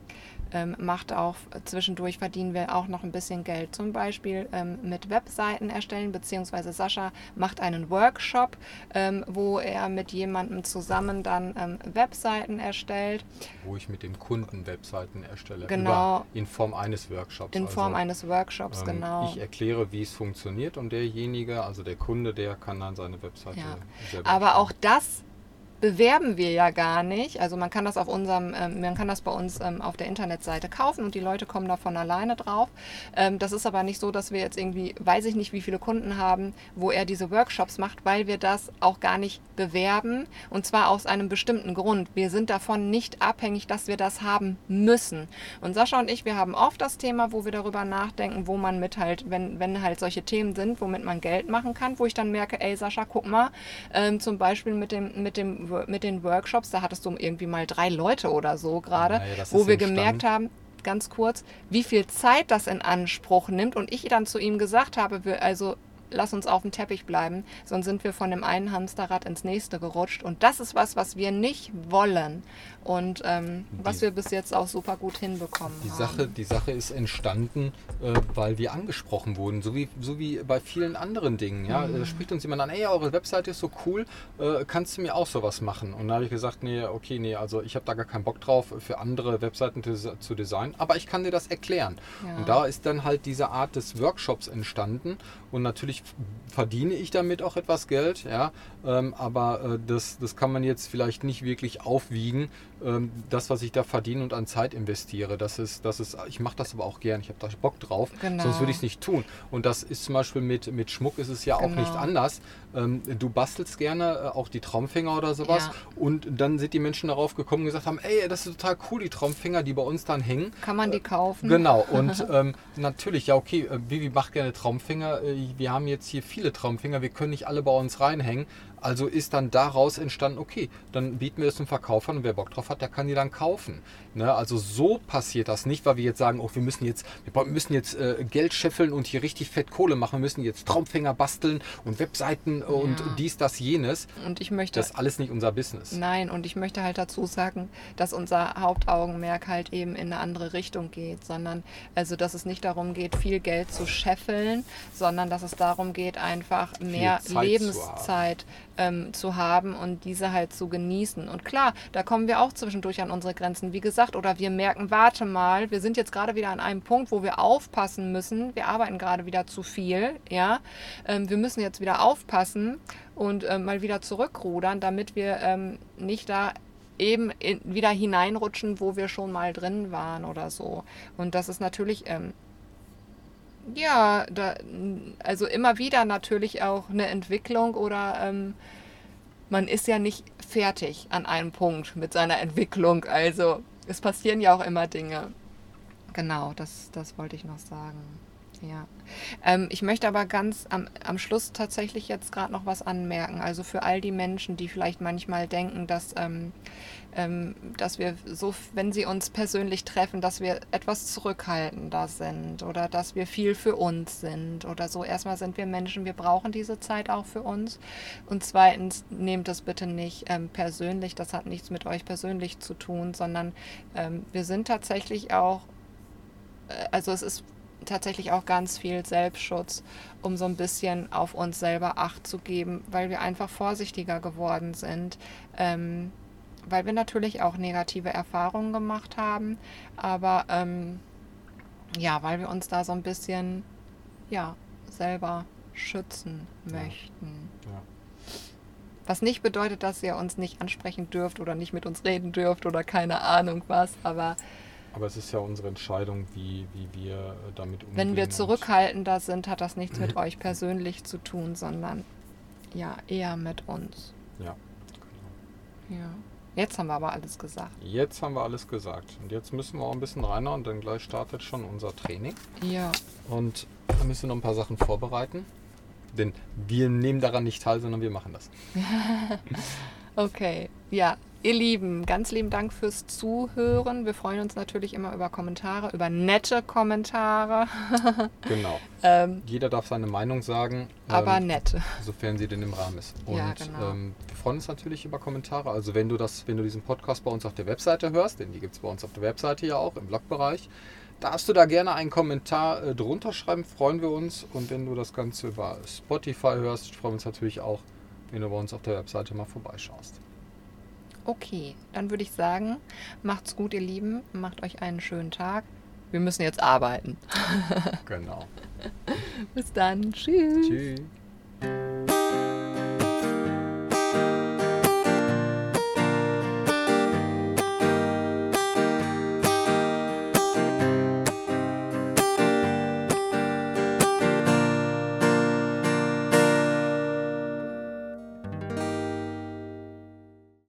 ähm, macht auch zwischendurch verdienen wir auch noch ein bisschen Geld. Zum Beispiel ähm, mit Webseiten erstellen, beziehungsweise Sascha macht einen Workshop, ähm, wo er mit jemandem zusammen dann ähm, Webseiten erstellt. Wo ich mit dem Kunden Webseiten erstelle. Genau. Über, in Form eines Workshops. In Form also, eines Workshops, ähm, genau. Ich erkläre, wie es funktioniert und derjenige, also der Kunde, der kann dann seine Webseite Ja. selber Aber auch das bewerben wir ja gar nicht. Also man kann das auf unserem, ähm, man kann das bei uns ähm, auf der Internetseite kaufen und die Leute kommen da von alleine drauf. Ähm, das ist aber nicht so, dass wir jetzt irgendwie, weiß ich nicht, wie viele Kunden haben, wo er diese Workshops macht, weil wir das auch gar nicht bewerben und zwar aus einem bestimmten Grund. Wir sind davon nicht abhängig, dass wir das haben müssen. Und Sascha und ich, wir haben oft das Thema, wo wir darüber nachdenken, wo man mit halt, wenn, wenn halt solche Themen sind, womit man Geld machen kann, wo ich dann merke, ey Sascha, guck mal, ähm, zum Beispiel mit dem, mit dem mit den Workshops, da hattest du irgendwie mal drei Leute oder so gerade, Naja, wo wir gemerkt haben, ganz kurz, wie viel Zeit das in Anspruch nimmt. Und ich dann zu ihm gesagt habe, wir, also lass uns auf dem Teppich bleiben, sonst sind wir von dem einen Hamsterrad ins nächste gerutscht und das ist was, was wir nicht wollen und ähm, was Die- wir bis jetzt auch super gut hinbekommen Die haben. Sache, die Sache ist entstanden, äh, weil wir angesprochen wurden, so wie, so wie bei vielen anderen Dingen. Ja? Mhm. Da spricht uns jemand an, ey, eure Webseite ist so cool, äh, kannst du mir auch sowas machen? Und da habe ich gesagt, nee, okay, nee, also ich habe da gar keinen Bock drauf, für andere Webseiten zu, zu designen, aber ich kann dir das erklären. Ja. Und da ist dann halt diese Art des Workshops entstanden und natürlich verdiene ich damit auch etwas Geld, ja, ähm, aber äh, das, das kann man jetzt vielleicht nicht wirklich aufwiegen, ähm, das, was ich da verdiene und an Zeit investiere. Das ist, das ist, ich mache das aber auch gern, ich habe da Bock drauf, Genau. sonst würde ich es nicht tun. Und das ist zum Beispiel mit, mit Schmuck ist es ja auch Genau. nicht anders. Ähm, du bastelst gerne äh, auch die Traumfänger oder sowas Ja. und dann sind die Menschen darauf gekommen und gesagt haben, ey, das ist total cool, die Traumfänger, die bei uns dann hängen. Kann man die kaufen? Genau, und ähm, natürlich, ja, okay, äh, Vivi macht gerne Traumfänger. Äh, wir haben jetzt hier viele Traumfänger, wir können nicht alle bei uns reinhängen. Also ist dann daraus entstanden, okay, dann bieten wir es zum Verkauf an und wer Bock drauf hat, der kann die dann kaufen. Ne? Also so passiert das nicht, weil wir jetzt sagen, oh, wir müssen jetzt, wir müssen jetzt äh, Geld scheffeln und hier richtig fett Kohle machen, wir müssen jetzt Traumfänger basteln und Webseiten und Ja. dies, das, jenes. Und ich möchte Das ist alles nicht unser Business. Nein, und ich möchte halt dazu sagen, dass unser Hauptaugenmerk halt eben in eine andere Richtung geht, sondern also, dass es nicht darum geht, viel Geld zu scheffeln, sondern dass es darum geht, einfach mehr Lebenszeit ähm, zu haben und diese halt zu genießen. Und klar, da kommen wir auch zwischendurch an unsere Grenzen, wie gesagt, oder wir merken, warte mal, wir sind jetzt gerade wieder an einem Punkt, wo wir aufpassen müssen. Wir arbeiten gerade wieder zu viel, ja. Ähm, wir müssen jetzt wieder aufpassen und ähm, mal wieder zurückrudern, damit wir ähm, nicht da eben in, wieder hineinrutschen, wo wir schon mal drin waren oder so. Und das ist natürlich, ähm, ja, da, also immer wieder natürlich auch eine Entwicklung oder ähm, man ist ja nicht fertig an einem Punkt mit seiner Entwicklung. Also es passieren ja auch immer Dinge. Genau, das, das wollte ich noch sagen. Ja. Ähm, ich möchte aber ganz am, am Schluss tatsächlich jetzt gerade noch was anmerken. Also für all die Menschen, die vielleicht manchmal denken, dass, ähm, dass wir so, wenn sie uns persönlich treffen, dass wir etwas zurückhaltender sind oder dass wir viel für uns sind oder so. Erstmal sind wir Menschen, wir brauchen diese Zeit auch für uns. Und zweitens, nehmt es bitte nicht ähm, persönlich, das hat nichts mit euch persönlich zu tun, sondern ähm, wir sind tatsächlich auch, äh, also es ist tatsächlich auch ganz viel Selbstschutz, um so ein bisschen auf uns selber Acht zu geben, weil wir einfach vorsichtiger geworden sind. Ähm, weil wir natürlich auch negative Erfahrungen gemacht haben, aber ähm, ja, weil wir uns da so ein bisschen ja, selber schützen Ja. möchten. Ja. Was nicht bedeutet, dass ihr uns nicht ansprechen dürft oder nicht mit uns reden dürft oder keine Ahnung was, aber Aber es ist ja unsere Entscheidung, wie, wie wir äh, damit umgehen. wenn wir zurückhaltender sind, hat das nichts mit euch persönlich zu tun, sondern ja, eher mit uns. Ja, genau. Ja. Jetzt haben wir aber alles gesagt. Jetzt haben wir alles gesagt. Und jetzt müssen wir auch ein bisschen reinhauen, denn gleich startet schon unser Training. Ja, Und da müssen wir noch ein paar Sachen vorbereiten. Denn wir nehmen daran nicht teil, sondern wir machen das. okay. Ja, Ihr Lieben, ganz lieben Dank fürs Zuhören. Wir freuen uns natürlich immer über Kommentare, über nette Kommentare. Genau. ähm, Jeder darf seine Meinung sagen. aber ähm, nette. Sofern sie denn im Rahmen ist. Und Ja, genau. ähm, wir freuen uns natürlich über Kommentare. Also wenn du das, wenn du diesen Podcast bei uns auf der Webseite hörst, denn die gibt es bei uns auf der Webseite ja auch im Blogbereich, darfst du da gerne einen Kommentar äh, drunter schreiben, freuen wir uns. Und wenn du das Ganze über Spotify hörst, freuen wir uns natürlich auch, wenn du bei uns auf der Webseite mal vorbeischaust. Okay, dann würde ich sagen, macht's gut, ihr Lieben. Macht euch einen schönen Tag. Wir müssen jetzt arbeiten. Genau. Bis dann. Tschüss. Tschüss.